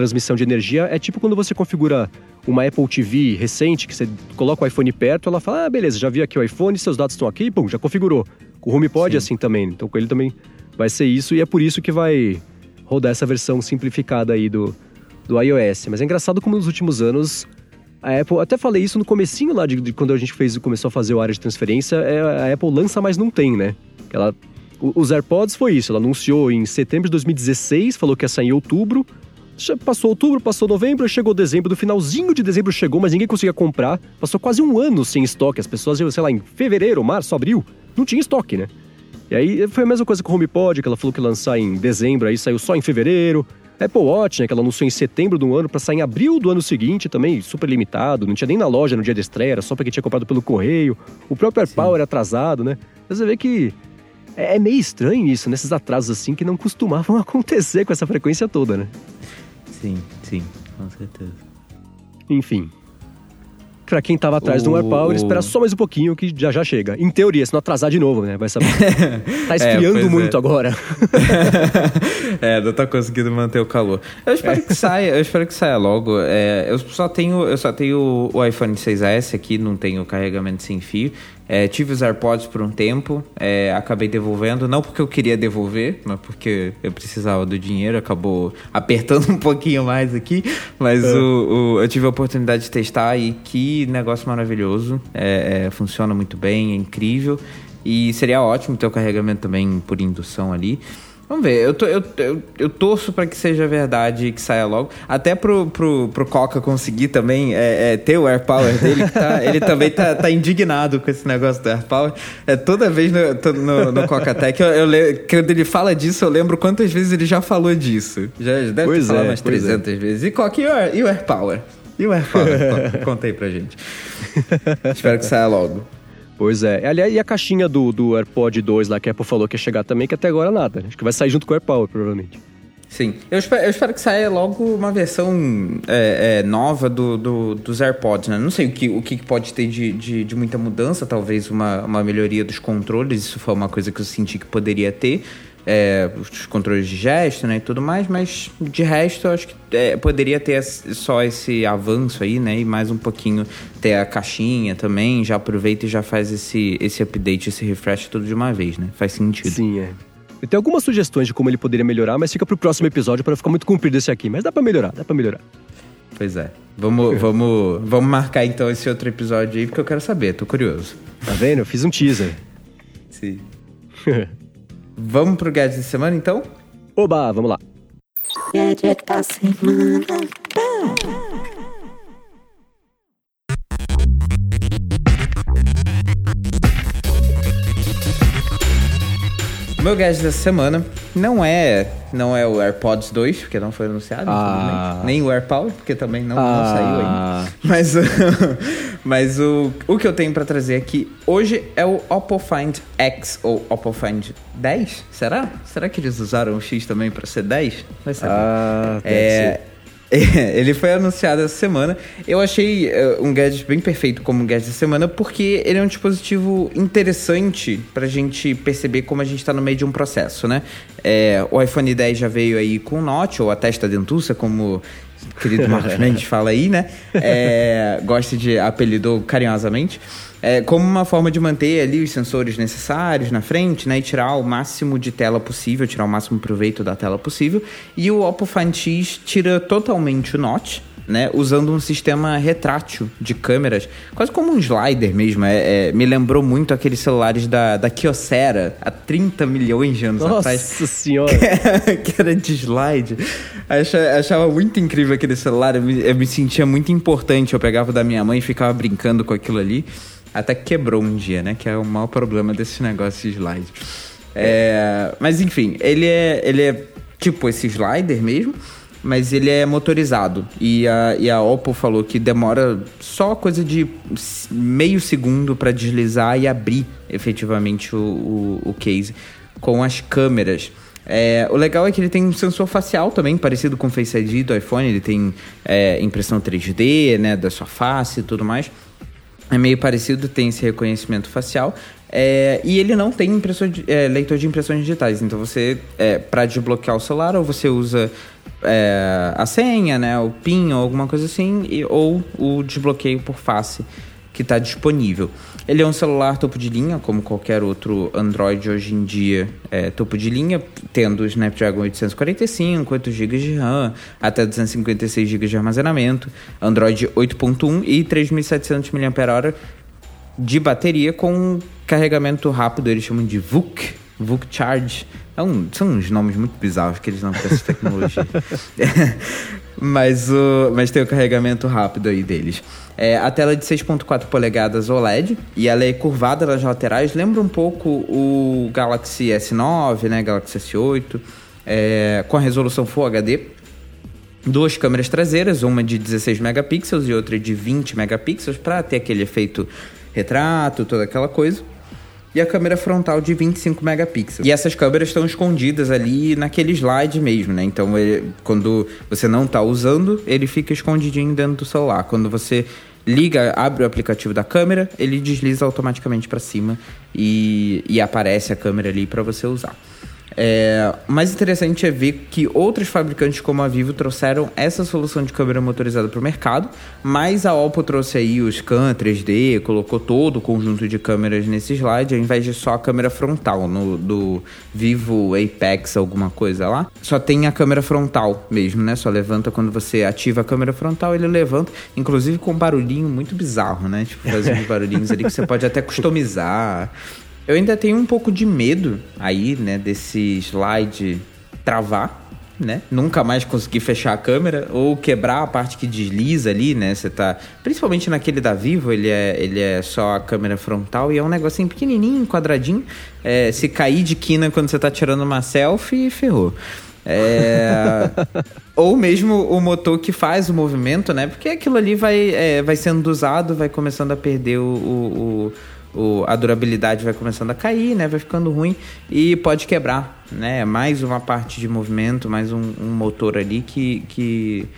transmissão de energia, é tipo quando você configura uma Apple TV recente, que você coloca o iPhone perto, ela fala: ah, beleza, já vi aqui o iPhone, seus dados estão aqui, pum, já configurou. Com o HomePod é assim também, então com ele também vai ser isso, e é por isso que vai rodar essa versão simplificada aí do, do iOS. Mas é engraçado como nos últimos anos a Apple, até falei isso no comecinho lá de, de, quando a gente fez, começou a fazer o área de transferência, é, a Apple lança, mas não tem, né? Ela, os AirPods foi isso, ela anunciou em setembro de 2016, falou que ia sair em outubro, Passou outubro, passou novembro, chegou dezembro, do finalzinho de dezembro chegou, mas ninguém conseguia comprar. Passou quase um ano sem estoque. As pessoas, sei lá, em fevereiro, março, abril, não tinha estoque, né? E aí foi a mesma coisa com o HomePod, que ela falou que ia lançar em dezembro, aí saiu só em fevereiro. Apple Watch, né, que ela anunciou em setembro do ano para sair em abril do ano seguinte, também super limitado, não tinha nem na loja no dia de estreia, era só para quem tinha comprado pelo correio. O próprio AirPower era atrasado, né? Mas você vê que é meio estranho isso, nesses atrasos assim que não costumavam (laughs) acontecer com essa frequência toda, né? Sim, sim, com certeza. Enfim. Pra quem tava atrás o, do AirPower, o... espera só mais um pouquinho que já já chega. Em teoria, se não atrasar de novo, né? Vai saber. (laughs) tá é, esfriando é, muito é. agora. (laughs) é, não tá conseguindo manter o calor. Eu espero é. que saia, eu espero que saia logo. É, eu só tenho, eu só tenho o iPhone 6S aqui, não tenho carregamento sem fio. É, tive os AirPods por um tempo, é, acabei devolvendo, não porque eu queria devolver, mas porque eu precisava do dinheiro, acabou apertando um pouquinho mais aqui, mas é. o, o, eu tive a oportunidade de testar e que negócio maravilhoso, é, é, funciona muito bem, é incrível e seria ótimo ter o carregamento também por indução ali. Vamos ver, eu, tô, eu, eu, eu torço para que seja verdade e que saia logo. Até pro, pro, pro Coca conseguir também é, é, ter o Air Power dele, tá, ele também tá, tá indignado com esse negócio do Air Power. É, toda vez no, no, no Coca Tech, eu, eu, quando ele fala disso, eu lembro quantas vezes ele já falou disso. Já deve pois falado é, umas 300 é. vezes. E Coca, e o, e o Air Power? E o Air Power? (laughs) Conta aí pra gente. Espero que saia logo. Pois é. Aliás, e a caixinha do, do AirPod 2 lá que a Apple falou que ia chegar também, que até agora nada. Acho que vai sair junto com o AirPower, provavelmente. Sim. Eu espero, eu espero, que saia logo uma versão é, é, nova do, do, dos AirPods, né? Não sei o que, o que pode ter de, de, de, muita mudança, talvez uma, uma melhoria dos controles. Isso foi uma coisa que eu senti que poderia ter é, os controles de gesto né, e tudo mais, mas de resto eu acho que é, poderia ter só esse avanço aí, né? E mais um pouquinho ter a caixinha também, já aproveita e já faz esse, esse update, esse refresh tudo de uma vez, né? Faz sentido. Sim, é. Eu tenho algumas sugestões de como ele poderia melhorar, mas fica pro próximo episódio para ficar muito comprido esse aqui. Mas dá para melhorar, dá para melhorar. Pois é. Vamos, (laughs) vamos, vamos marcar então esse outro episódio aí, porque eu quero saber, tô curioso. Tá vendo? Eu fiz um teaser. Sim. (laughs) Vamos pro gadget da semana, então? Oba, vamos lá. Gadget da semana. Meu gadget dessa semana não é não é o AirPods 2, porque não foi anunciado, Ah. nem o AirPower, porque também não, não Ah. saiu ainda. Mas, (laughs) mas o, o que eu tenho pra trazer aqui hoje é o Oppo Find X ou Oppo Find 10. Será? Será que eles usaram o X também pra ser 10? Vai saber. Ah, É. (laughs) ele foi anunciado essa semana. Eu achei eh, um gadget bem perfeito como um gadget da semana, porque ele é um dispositivo interessante pra gente perceber como a gente tá no meio de um processo, né? É, o iPhone 10 já veio aí com o Note, ou a testa dentuça, como o querido Marcos (laughs) Mendes fala aí, né? É, gosta de apelidou carinhosamente. É, como uma forma de manter ali os sensores necessários na frente, né? E tirar o máximo de tela possível, tirar o máximo proveito da tela possível. E o Oppo Find X tira totalmente o notch, né? Usando um sistema retrátil de câmeras, quase como um slider mesmo. É, é, me lembrou muito aqueles celulares da, da Kyocera, há 30 milhões de anos atrás. Nossa senhora. (laughs) que era de slide. Acha- achava muito incrível aquele celular. Eu me, eu me sentia muito importante. Eu pegava da minha mãe e ficava brincando com aquilo ali. Até que quebrou um dia, né? Que é o maior problema desse negócio de slide. É, mas enfim, ele é, ele é tipo esse slider mesmo. Mas ele é motorizado. E a, e a Oppo falou que demora só coisa de meio segundo para deslizar e abrir efetivamente o, o, o case com as câmeras. É, o legal é que ele tem um sensor facial também, parecido com o Face ID do iPhone. Ele tem é, impressão 3D, né, da sua face e tudo mais. É meio parecido, tem esse reconhecimento facial. É, e ele não tem de- é, leitor de impressões digitais. Então você, é, para desbloquear o celular, ou você usa é, a senha, né, o PIN ou alguma coisa assim, e- ou o desbloqueio por face que está disponível. Ele é um celular topo de linha, como qualquer outro Android hoje em dia é topo de linha, tendo o Snapdragon 845, 8 GB de RAM, até 256 GB de armazenamento, Android 8.1 e 3.700 mAh de bateria com carregamento rápido, eles chamam de VUC, VUC Charge. É são uns nomes muito bizarros que eles dão para essa tecnologia. (laughs) mas, o, mas tem o carregamento rápido aí deles. É, a tela é de 6.4 polegadas OLED e ela é curvada nas laterais, lembra um pouco o Galaxy S9, né, Galaxy S8, é, com a resolução Full HD duas câmeras traseiras, uma de 16 megapixels e outra de 20 megapixels, para ter aquele efeito retrato, toda aquela coisa. E a câmera frontal de 25 megapixels. E essas câmeras estão escondidas ali naquele slide mesmo, né? Então, ele- quando você não está usando, ele fica escondidinho dentro do celular. Quando você liga, abre o aplicativo da câmera, ele desliza automaticamente para cima e, e aparece a câmera ali para você usar. É, mais interessante é ver que outros fabricantes como a Vivo trouxeram essa solução de câmera motorizada para o mercado, mas a Oppo trouxe aí o Scan 3D, colocou todo o conjunto de câmeras nesse slide, ao invés de só a câmera frontal no do Vivo Apex alguma coisa lá, só tem a câmera frontal mesmo, né? Só levanta quando você ativa a câmera frontal, ele levanta, inclusive com um barulhinho muito bizarro, né? Tipo, fazer uns barulhinhos ali que você pode até customizar. Eu ainda tenho um pouco de medo aí, né, desse slide travar, né? Nunca mais conseguir fechar a câmera ou quebrar a parte que desliza ali, né? Você tá, principalmente naquele da Vivo, ele é, ele é só a câmera frontal e é um negocinho pequenininho, quadradinho. É, se cair de quina quando você tá tirando uma selfie, ferrou. É, (laughs) ou mesmo o motor que faz o movimento, né? Porque aquilo ali vai, é, vai sendo usado, vai começando a perder o, o- o- a durabilidade vai começando a cair, né? Vai ficando ruim e pode quebrar, né? Mais uma parte de movimento, mais um, um motor ali que, que,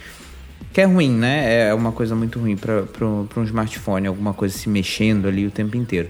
que é ruim, né? É uma coisa muito ruim para um smartphone, alguma coisa se mexendo ali o tempo inteiro.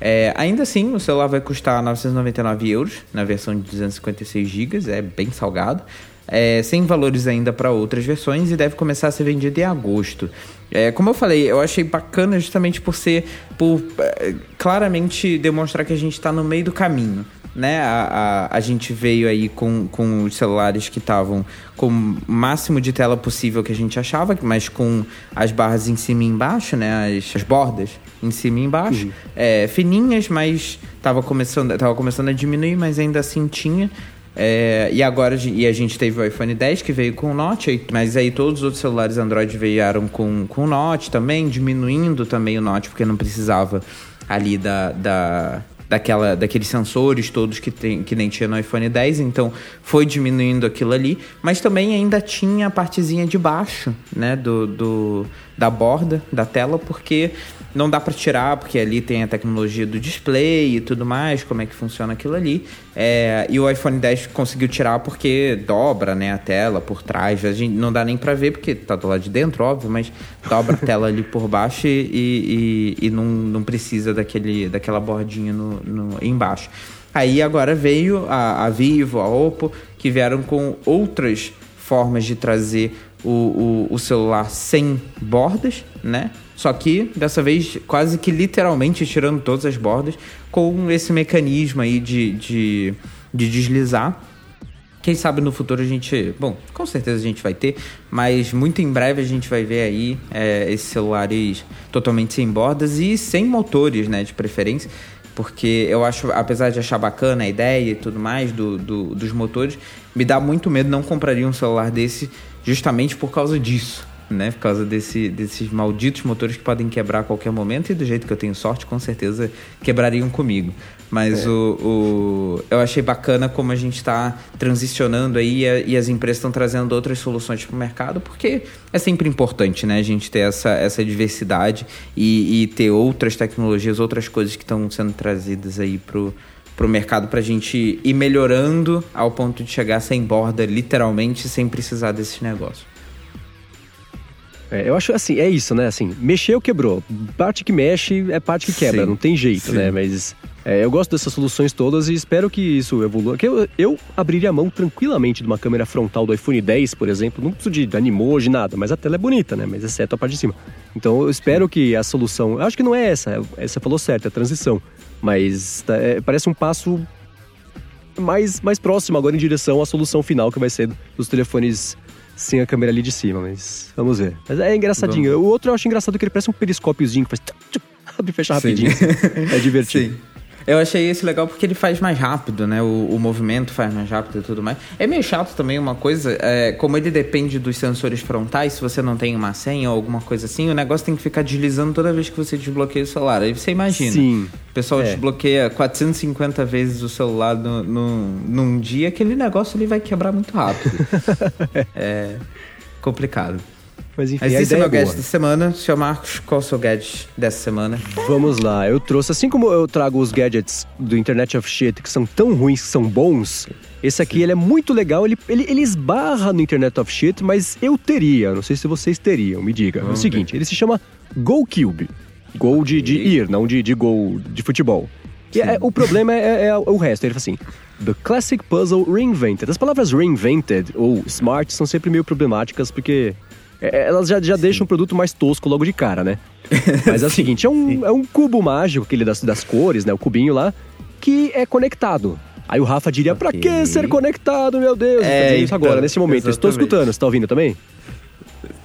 É, ainda assim, o celular vai custar 999 euros na versão de 256 GB, é bem salgado. É, sem valores ainda para outras versões e deve começar a ser vendido em agosto. É, como eu falei, eu achei bacana justamente por ser, por é, claramente demonstrar que a gente está no meio do caminho. Né? A, a, a gente veio aí com, com os celulares que estavam com o máximo de tela possível que a gente achava, mas com as barras em cima e embaixo, né? As, as bordas em cima e embaixo. É, fininhas, mas estava começando, tava começando a diminuir, mas ainda assim tinha. É, e agora e a gente teve o iPhone 10 que veio com o Note, mas aí todos os outros celulares Android vieram com, com o Note também, diminuindo também o Note, porque não precisava ali da, da, daquela, daqueles sensores todos que, tem, que nem tinha no iPhone 10, então foi diminuindo aquilo ali, mas também ainda tinha a partezinha de baixo, né, do, do da borda da tela, porque não dá para tirar, porque ali tem a tecnologia do display e tudo mais, como é que funciona aquilo ali. É, e o iPhone 10 conseguiu tirar porque dobra né, a tela por trás. A gente não dá nem para ver, porque tá do lado de dentro, óbvio, mas dobra a tela ali por baixo e, e, e não, não precisa daquele, daquela bordinha no, no, embaixo. Aí agora veio a, a Vivo, a Oppo, que vieram com outras formas de trazer o, o, o celular sem bordas, né? Só que dessa vez quase que literalmente tirando todas as bordas com esse mecanismo aí de, de, de deslizar. Quem sabe no futuro a gente. Bom, com certeza a gente vai ter, mas muito em breve a gente vai ver aí é, esses celulares totalmente sem bordas e sem motores, né? De preferência. Porque eu acho, apesar de achar bacana a ideia e tudo mais do, do dos motores, me dá muito medo, não compraria um celular desse justamente por causa disso né? Por causa desse, desses malditos motores que podem quebrar a qualquer momento e do jeito que eu tenho sorte, com certeza quebrariam comigo. Mas é. o, o, eu achei bacana como a gente está transicionando aí e, a, e, as empresas estão trazendo outras soluções para o mercado, porque é sempre importante, né? A gente ter essa, essa diversidade e, e ter outras tecnologias, outras coisas que estão sendo trazidas aí pro para o mercado para a gente ir melhorando ao ponto de chegar sem borda, literalmente, sem precisar desses negócios. É, eu acho assim, é isso, né? Assim, mexeu, quebrou. Parte que mexe é parte que quebra, sim, não tem jeito, né? sim. né? Mas é, eu gosto dessas soluções todas e espero que isso evolua. Que eu, eu abriria a mão tranquilamente de uma câmera frontal do iPhone 10, por exemplo. Não preciso de animoji, nada, mas a tela é bonita, né? Mas exceto a parte de cima. Então eu espero que a solução. Eu acho que não é essa, você falou certo, é a transição. Mas tá, é, parece um passo mais, mais próximo agora em direção à solução final que vai ser dos telefones sem a câmera ali de cima, mas vamos ver. Mas é engraçadinho. Vamos. O outro eu acho engraçado que ele parece um periscópiozinho que faz. Abre (laughs) e fecha rapidinho. (laughs) é divertido. Sim. Eu achei esse legal porque ele faz mais rápido, né? O, o, movimento faz mais rápido e tudo mais. É meio chato também uma coisa, é, como ele depende dos sensores frontais, se você não tem uma senha ou alguma coisa assim, o negócio tem que ficar deslizando toda vez que você desbloqueia o celular. Aí você imagina. Sim. O pessoal é. desbloqueia 450 vezes o celular no, no, num dia, aquele negócio ele vai quebrar muito rápido. (laughs) é complicado. Mas enfim, Mas esse é o meu é gadget da semana. Senhor Marcos, qual é o seu gadget dessa semana? Vamos lá, eu trouxe, assim como eu trago os gadgets do Internet of Shit que são tão ruins que são bons, esse aqui ele é muito legal, ele, ele, ele esbarra no Internet of Shit, mas eu teria, não sei se vocês teriam, me diga. é o seguinte, ele se chama GoCube. Gol de, de ir, não de, de gol de futebol. E é, o problema é, é, é, o resto. Ele fala assim: The Classic Puzzle Reinvented. As palavras reinvented ou smart são sempre meio problemáticas porque é, elas já, já deixam o produto mais tosco logo de cara, né? (laughs) Mas é o seguinte, é um, é um cubo mágico, aquele das, das cores, né? O cubinho lá, que é conectado. Aí o Rafa diria, okay. pra que ser conectado, meu Deus? É, isso agora, então, nesse momento. Estou escutando, você tá ouvindo também?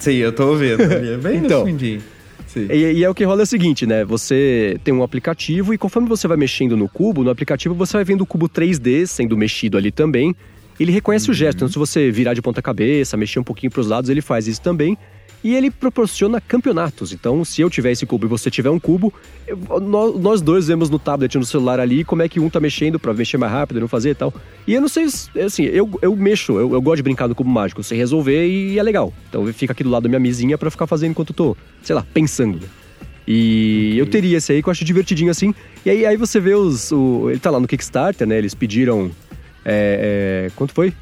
Sim, eu tô ouvindo. Bem então, no fundinho. E, e, é o que rola é o seguinte, né? Você tem um aplicativo e conforme você vai mexendo no cubo, no aplicativo você vai vendo o cubo 3D sendo mexido ali também ele reconhece uhum. o gesto. Então, se você virar de ponta cabeça, mexer um pouquinho para os lados, ele faz isso também. E ele proporciona campeonatos. Então, se eu tiver esse cubo e você tiver um cubo, eu, nós dois vemos no tablet no celular ali como é que um tá mexendo para mexer mais rápido e não fazer e tal. E eu não sei, assim, eu, eu mexo, eu, eu gosto de brincar no cubo mágico, sei resolver e é legal. Então, fica aqui do lado da minha mesinha para ficar fazendo enquanto eu tô, sei lá, pensando. E okay. eu teria esse aí que eu acho divertidinho assim. E aí, aí você vê os. O, ele tá lá no Kickstarter, né? Eles pediram é, é, quanto foi?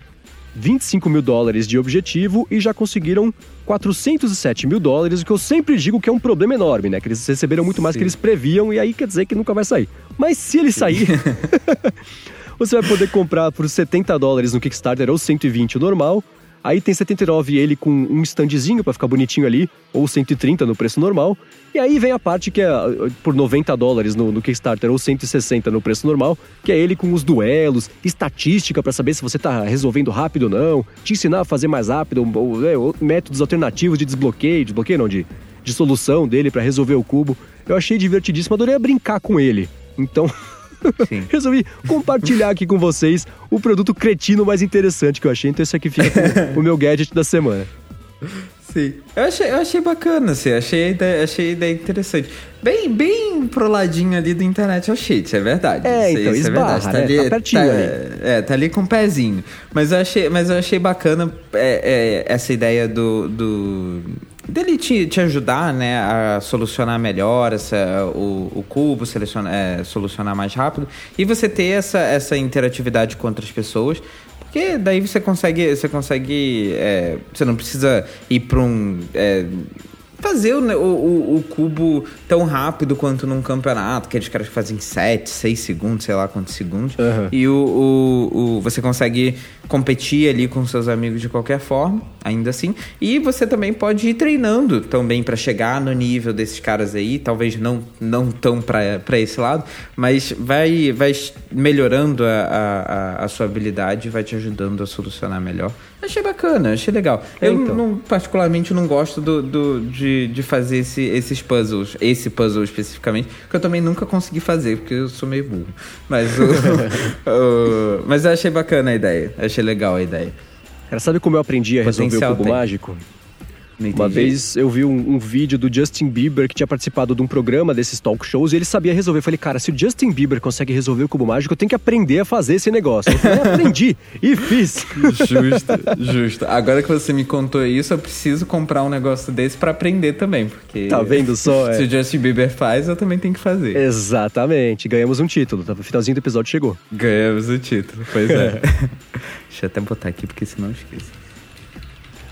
25 mil dólares de objetivo e já conseguiram 407 mil dólares, o que eu sempre digo que é um problema enorme, né? Que eles receberam muito mais Sim. que eles previam e aí quer dizer que nunca vai sair. Mas se ele sair, (laughs) (laughs) você vai poder comprar por 70 dólares no Kickstarter ou 120 o normal Aí tem 79 ele com um standzinho para ficar bonitinho ali, ou 130 no preço normal. E aí vem a parte que é por 90 dólares no, no Kickstarter ou 160 no preço normal, que é ele com os duelos, estatística para saber se você tá resolvendo rápido ou não, te ensinar a fazer mais rápido, ou, é, ou métodos alternativos de desbloqueio, desbloqueio não, de, de solução dele para resolver o cubo. Eu achei divertidíssimo, adorei brincar com ele. Então, (laughs) (laughs) Resolvi compartilhar aqui com vocês o produto cretino mais interessante que eu achei. Então esse aqui fica o meu gadget da semana. Sim. Eu achei, eu achei bacana, assim, achei a, ideia, achei a ideia interessante. Bem, bem pro ladinho ali do internet ao shit, é verdade. É, isso, então, isso esbarra, é verdade. Tá, né? ali, Tá pertinho tá, ali. É, tá ali com o pezinho. Mas eu achei, mas eu achei bacana é, é, essa ideia do. do dele te, te ajudar, né, a solucionar melhor essa, o, o cubo, seleciona, é, solucionar mais rápido. E você ter essa, essa interatividade com outras pessoas. Porque daí você consegue. Você consegue. é, você não precisa ir para um. é, fazer o, o, o- cubo tão rápido quanto num campeonato, aqueles caras que fazem 7, 6 segundos, sei lá quantos segundos. Aham. E o, o, o- você consegue competir ali com seus amigos de qualquer forma, ainda assim. E você também pode ir treinando também para chegar no nível desses caras aí, talvez não, não tão para esse lado, mas vai, vai melhorando a, a, a- sua habilidade vai te ajudando a solucionar melhor. Achei bacana, achei legal. É, Eu então. não, particularmente não gosto do, do- de, de fazer esse- esses puzzles, esse puzzle especificamente, que eu também nunca consegui fazer, porque eu sou meio burro. Mas, o, (laughs) o- mas eu achei bacana a ideia, achei legal a ideia. Cara, sabe como eu aprendi a resolver o cubo tem. mágico? Não Uma entendi. vez eu vi um, um vídeo do Justin Bieber que tinha participado de um programa desses talk shows e ele sabia resolver. Eu falei, cara, se o Justin Bieber consegue resolver o cubo mágico, eu tenho que aprender a fazer esse negócio. Eu falei, aprendi e fiz. (laughs) Justo, justo. Agora que você me contou isso, eu preciso comprar um negócio desse pra aprender também, porque... Tá vendo só? (laughs) Se É. o Justin Bieber faz, eu também tenho que fazer. Exatamente, ganhamos um título. Tá? O finalzinho do episódio chegou. Ganhamos o título, pois é. (laughs) Deixa eu até botar aqui, porque senão eu esqueço.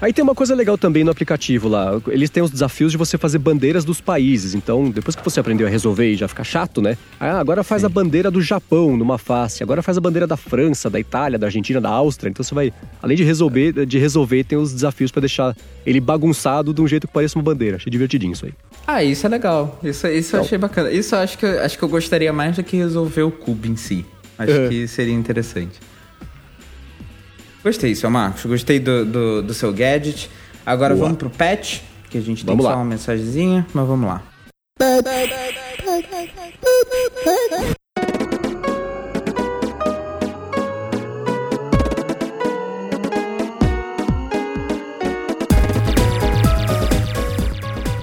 Aí tem uma coisa legal também no aplicativo lá. Eles têm os desafios de você fazer bandeiras dos países. Então, depois que você aprendeu a resolver e já fica chato, né? Ah, agora faz a bandeira do Japão numa face. Agora faz a bandeira da França, da Itália, da Argentina, da Áustria. Então você vai, além de resolver, de resolver, tem os desafios pra deixar ele bagunçado de um jeito que pareça uma bandeira. Achei divertidinho isso aí. Ah, isso é legal. Isso, isso eu achei bacana. Isso eu acho que, acho que eu gostaria mais do que resolver o cubo em si. Acho que seria interessante. Gostei, seu Marcos. Gostei do, do, do seu gadget. Agora Boa. vamos pro patch, que a gente Vamos tem lá. só uma mensagenzinha, mas vamos lá.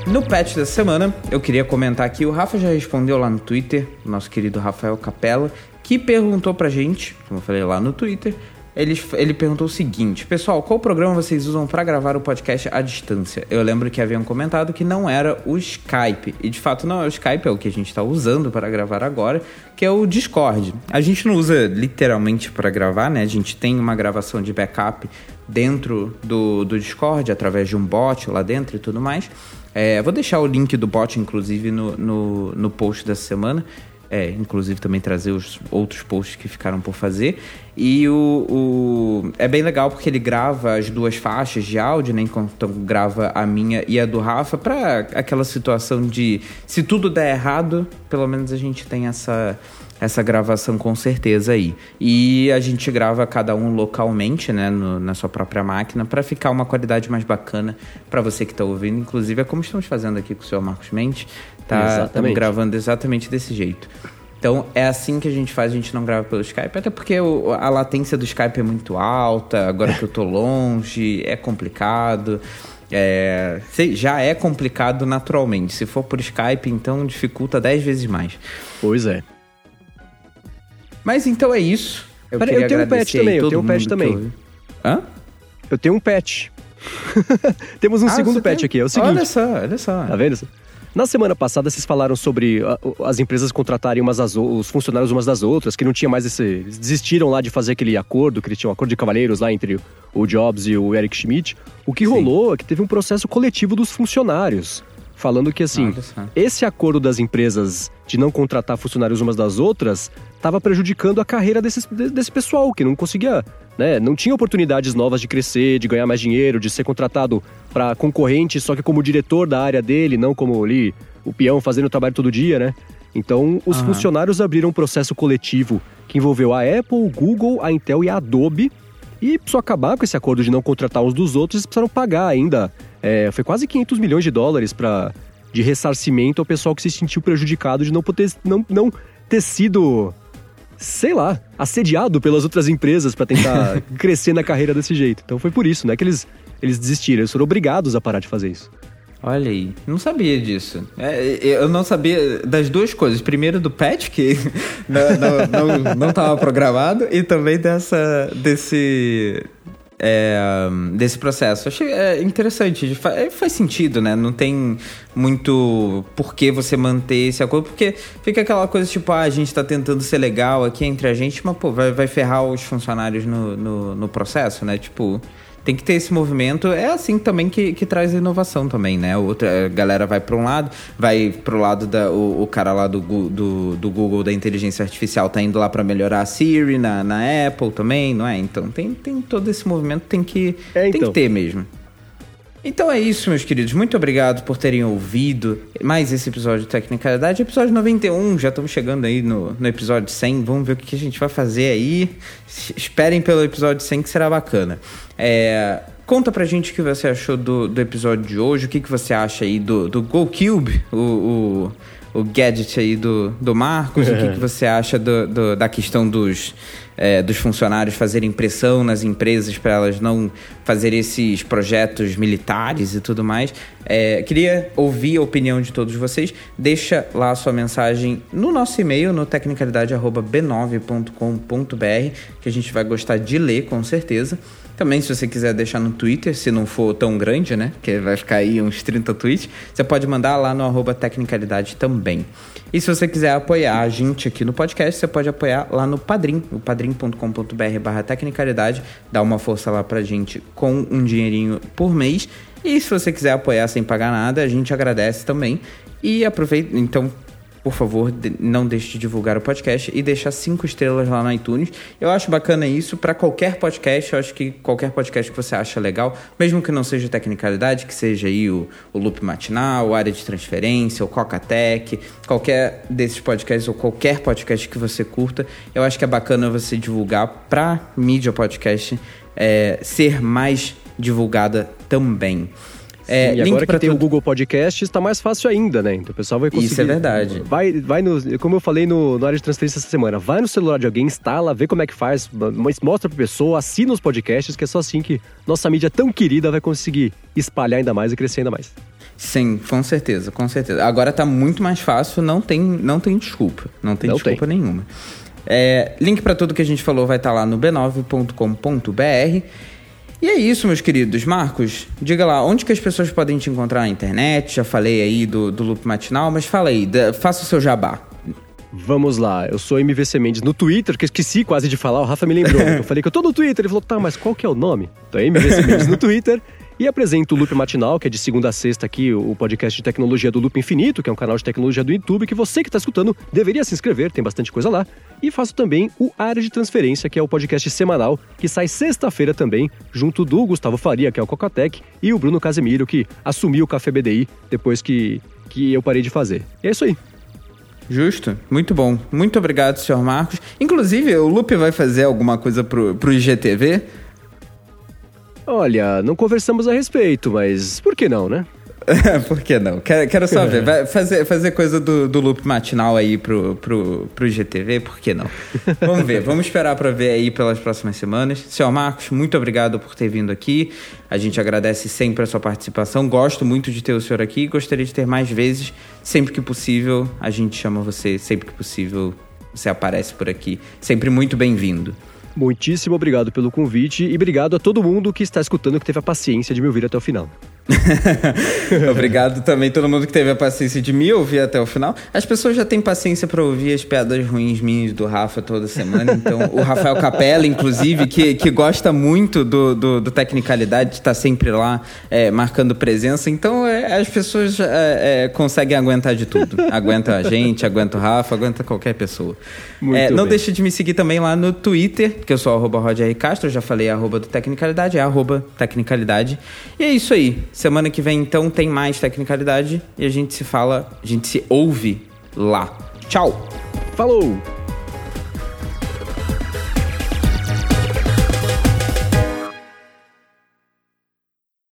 No patch da semana, eu queria comentar aqui, o Rafa já respondeu lá no Twitter, o nosso querido Rafael Capella, que perguntou pra gente, como eu falei lá no Twitter, ele, ele perguntou o seguinte: Pessoal, qual programa vocês usam para gravar o podcast à distância? Eu lembro que haviam comentado que não era o Skype. E de fato não é o Skype, é o que a gente está usando para gravar agora, que é o Discord. A gente não usa literalmente para gravar, né? A gente tem uma gravação de backup dentro do, do Discord, através de um bot lá dentro e tudo mais. É, vou deixar o link do bot, inclusive, no, no, no post dessa semana. É, inclusive também trazer os outros posts que ficaram por fazer. E o, o- é bem legal porque ele grava as duas faixas de áudio, né? Enquanto grava a minha e a do Rafa, para aquela situação de se tudo der errado, pelo menos a gente tem essa, essa gravação com certeza aí. E a gente grava cada um localmente, né? no- na sua própria máquina, para ficar uma qualidade mais bacana para você que está ouvindo. Inclusive, é como estamos fazendo aqui com o senhor Marcos Mente. Tá, estamos gravando exatamente desse jeito. Então é assim que a gente faz, a gente não grava pelo Skype, até porque o- a latência do Skype é muito alta, agora que eu tô longe, é complicado. É, já é complicado naturalmente. Se for por Skype, então dificulta 10 vezes mais. Pois é. Mas então é isso. Eu, Pera, eu tenho um patch também, eu tenho um que também. ouviu. Hã? Eu tenho um patch. (laughs) Temos um Ah, segundo patch tem? aqui. É o seguinte. Olha só, olha só. Tá vendo? Na semana passada, vocês falaram sobre ah, as empresas contratarem umas das, os funcionários umas das outras, que não tinha mais esse. Eles desistiram lá de fazer aquele acordo, que eles tinham um acordo de cavalheiros lá entre o Jobs e o Eric Schmidt. O que Sim. rolou é que teve um processo coletivo dos funcionários. Falando que, assim, esse acordo das empresas de não contratar funcionários umas das outras estava prejudicando a carreira desses- de- desse pessoal, que não conseguia, né? Não tinha oportunidades novas de crescer, de ganhar mais dinheiro, de ser contratado para concorrente, só que como diretor da área dele, não como ali o peão fazendo o trabalho todo dia, né? Então, os Aham. funcionários abriram um processo coletivo que envolveu a Apple, o Google, a Intel e a Adobe. E precisou acabar com esse acordo de não contratar uns dos outros, eles precisaram pagar ainda. é, foi quase 500 milhões de dólares para de ressarcimento ao pessoal que se sentiu prejudicado de não, poder, não, não ter sido, sei lá, assediado pelas outras empresas para tentar (laughs) crescer na carreira desse jeito. Então foi por isso, né? Que eles eles desistiram, eles foram obrigados a parar de fazer isso. Olha aí, não sabia disso. É, eu não sabia das duas coisas. Primeiro do patch, que não (laughs) estava não, não programado, e também dessa, desse, é, desse processo. Achei é, interessante, faz, é, faz sentido, né? Não tem muito por que você manter esse acordo, porque fica aquela coisa tipo, ah, a gente tá tentando ser legal aqui entre a gente, mas pô, vai, vai ferrar os funcionários no, no, no processo, né? Tipo tem que ter esse movimento. É assim também que, que traz inovação também, né? Outra a galera vai para um lado, vai para o lado da o, o cara lá do, do, do, Google da inteligência artificial tá indo lá para melhorar a Siri na, na Apple também, não é? Então tem, tem todo esse movimento tem que é, então. tem que então. ter mesmo. Então é isso, meus queridos. Muito obrigado por terem ouvido mais esse episódio de Tecnicalidade. Episódio 91, já estamos chegando aí no, no episódio 100. Vamos ver o que, a gente vai fazer aí. Esperem pelo episódio 100 que será bacana. É, conta pra gente o que você achou do, do episódio de hoje. O que, que você acha aí do, do GoCube, o, o o gadget aí do, do Marcos, o que, que você acha do, do, da questão dos, é, dos funcionários fazerem pressão nas empresas para elas não fazer esses projetos militares e tudo mais. É, queria ouvir a opinião de todos vocês. Deixa lá a sua mensagem no nosso e-mail, no tecnicalidade.b9.com.br, que a gente vai gostar de ler, com certeza. Também, se você quiser deixar no Twitter, se não for tão grande, né? Que vai ficar aí uns 30 tweets, você pode mandar lá no arroba Tecnicalidade também. E se você quiser apoiar a gente aqui no podcast, você pode apoiar lá no Padrim, o padrim.com.br barra Tecnicalidade. Dá uma força lá pra gente com um dinheirinho por mês. E se você quiser apoiar sem pagar nada, a gente agradece também. E aproveita, então por favor, não deixe de divulgar o podcast e deixar cinco estrelas lá no iTunes. Eu acho bacana isso para qualquer podcast. Eu acho que qualquer podcast que você acha legal, mesmo que não seja tecnicalidade, que seja aí o, o Loop Matinal, o Área de Transferência, o Coca-Tech, qualquer desses podcasts ou qualquer podcast que você curta, eu acho que é bacana você divulgar para mídia podcast é, ser mais divulgada também. É, e agora que tem o Google Podcast, está mais fácil ainda, né? Então o pessoal vai conseguir. Isso é verdade. Vai, vai no, como eu falei no, no área de transferência essa semana, vai no celular de alguém, instala, vê como é que faz, mostra pra pessoa, assina os podcasts, que é só assim que nossa mídia tão querida vai conseguir espalhar ainda mais e crescer ainda mais. Sim, com certeza, com certeza. Agora tá muito mais fácil, não tem, não tem desculpa. Não tem não desculpa tem. nenhuma. É, link para tudo que a gente falou vai estar tá lá no b9.com.br. E é isso, meus queridos. Marcos, diga lá, onde que as pessoas podem te encontrar na internet? Já falei aí do, do Loop Matinal, mas fala aí, da, faça o seu jabá. Vamos lá, eu sou MVC Mendes no Twitter, que esqueci quase de falar, o Rafa me lembrou. (laughs) eu falei que eu tô no Twitter, ele falou, tá, mas qual que é o nome? Então é MVC Mendes no Twitter. E apresento o Loop Matinal, que é de segunda a sexta aqui, o podcast de tecnologia do Loop Infinito, que é um canal de tecnologia do YouTube, que você que está escutando deveria se inscrever, tem bastante coisa lá. E faço também o Área de Transferência, que é o podcast semanal, que sai sexta-feira também, junto do Gustavo Faria, que é o Cocatec, e o Bruno Casemiro, que assumiu o Café BDI depois que, que eu parei de fazer. E é isso aí. Justo, muito bom. Muito obrigado, senhor Marcos. Inclusive, o Lupe vai fazer alguma coisa pro, pro IGTV? Olha, não conversamos a respeito, mas por que não, né? (laughs) Por que não? Quero, só ver. Vai fazer, fazer coisa do, do loop matinal aí pro, pro, pro GTV, por que não? (laughs) Vamos ver, vamos esperar para ver aí pelas próximas semanas. Senhor Marcos, muito obrigado por ter vindo aqui. A gente agradece sempre a sua participação. Gosto muito de ter o senhor aqui. Gostaria de ter mais vezes. Sempre que possível, a gente chama você. Sempre que possível, você aparece por aqui. Sempre muito bem-vindo. Muitíssimo obrigado pelo convite e obrigado a todo mundo que está escutando que teve a paciência de me ouvir até o final. (laughs) Obrigado também todo mundo que teve a paciência de me ouvir até o final. As pessoas já têm paciência para ouvir as piadas ruins minhas do Rafa toda semana. Então, o Rafael Capella, inclusive, que, que gosta muito do, do, do Tecnicalidade, está sempre lá é, marcando presença. Então, é, as pessoas é, é conseguem aguentar de tudo. Aguenta a gente, aguenta o Rafa, aguenta qualquer pessoa. É, não deixe de me seguir também lá no Twitter, que eu sou arroba Castro, já falei arroba do Tecnicalidade, é arroba Tecnicalidade. E é isso aí. Semana que vem, então, tem mais tecnicalidade e a gente se fala, a gente se ouve lá. Tchau! Falou!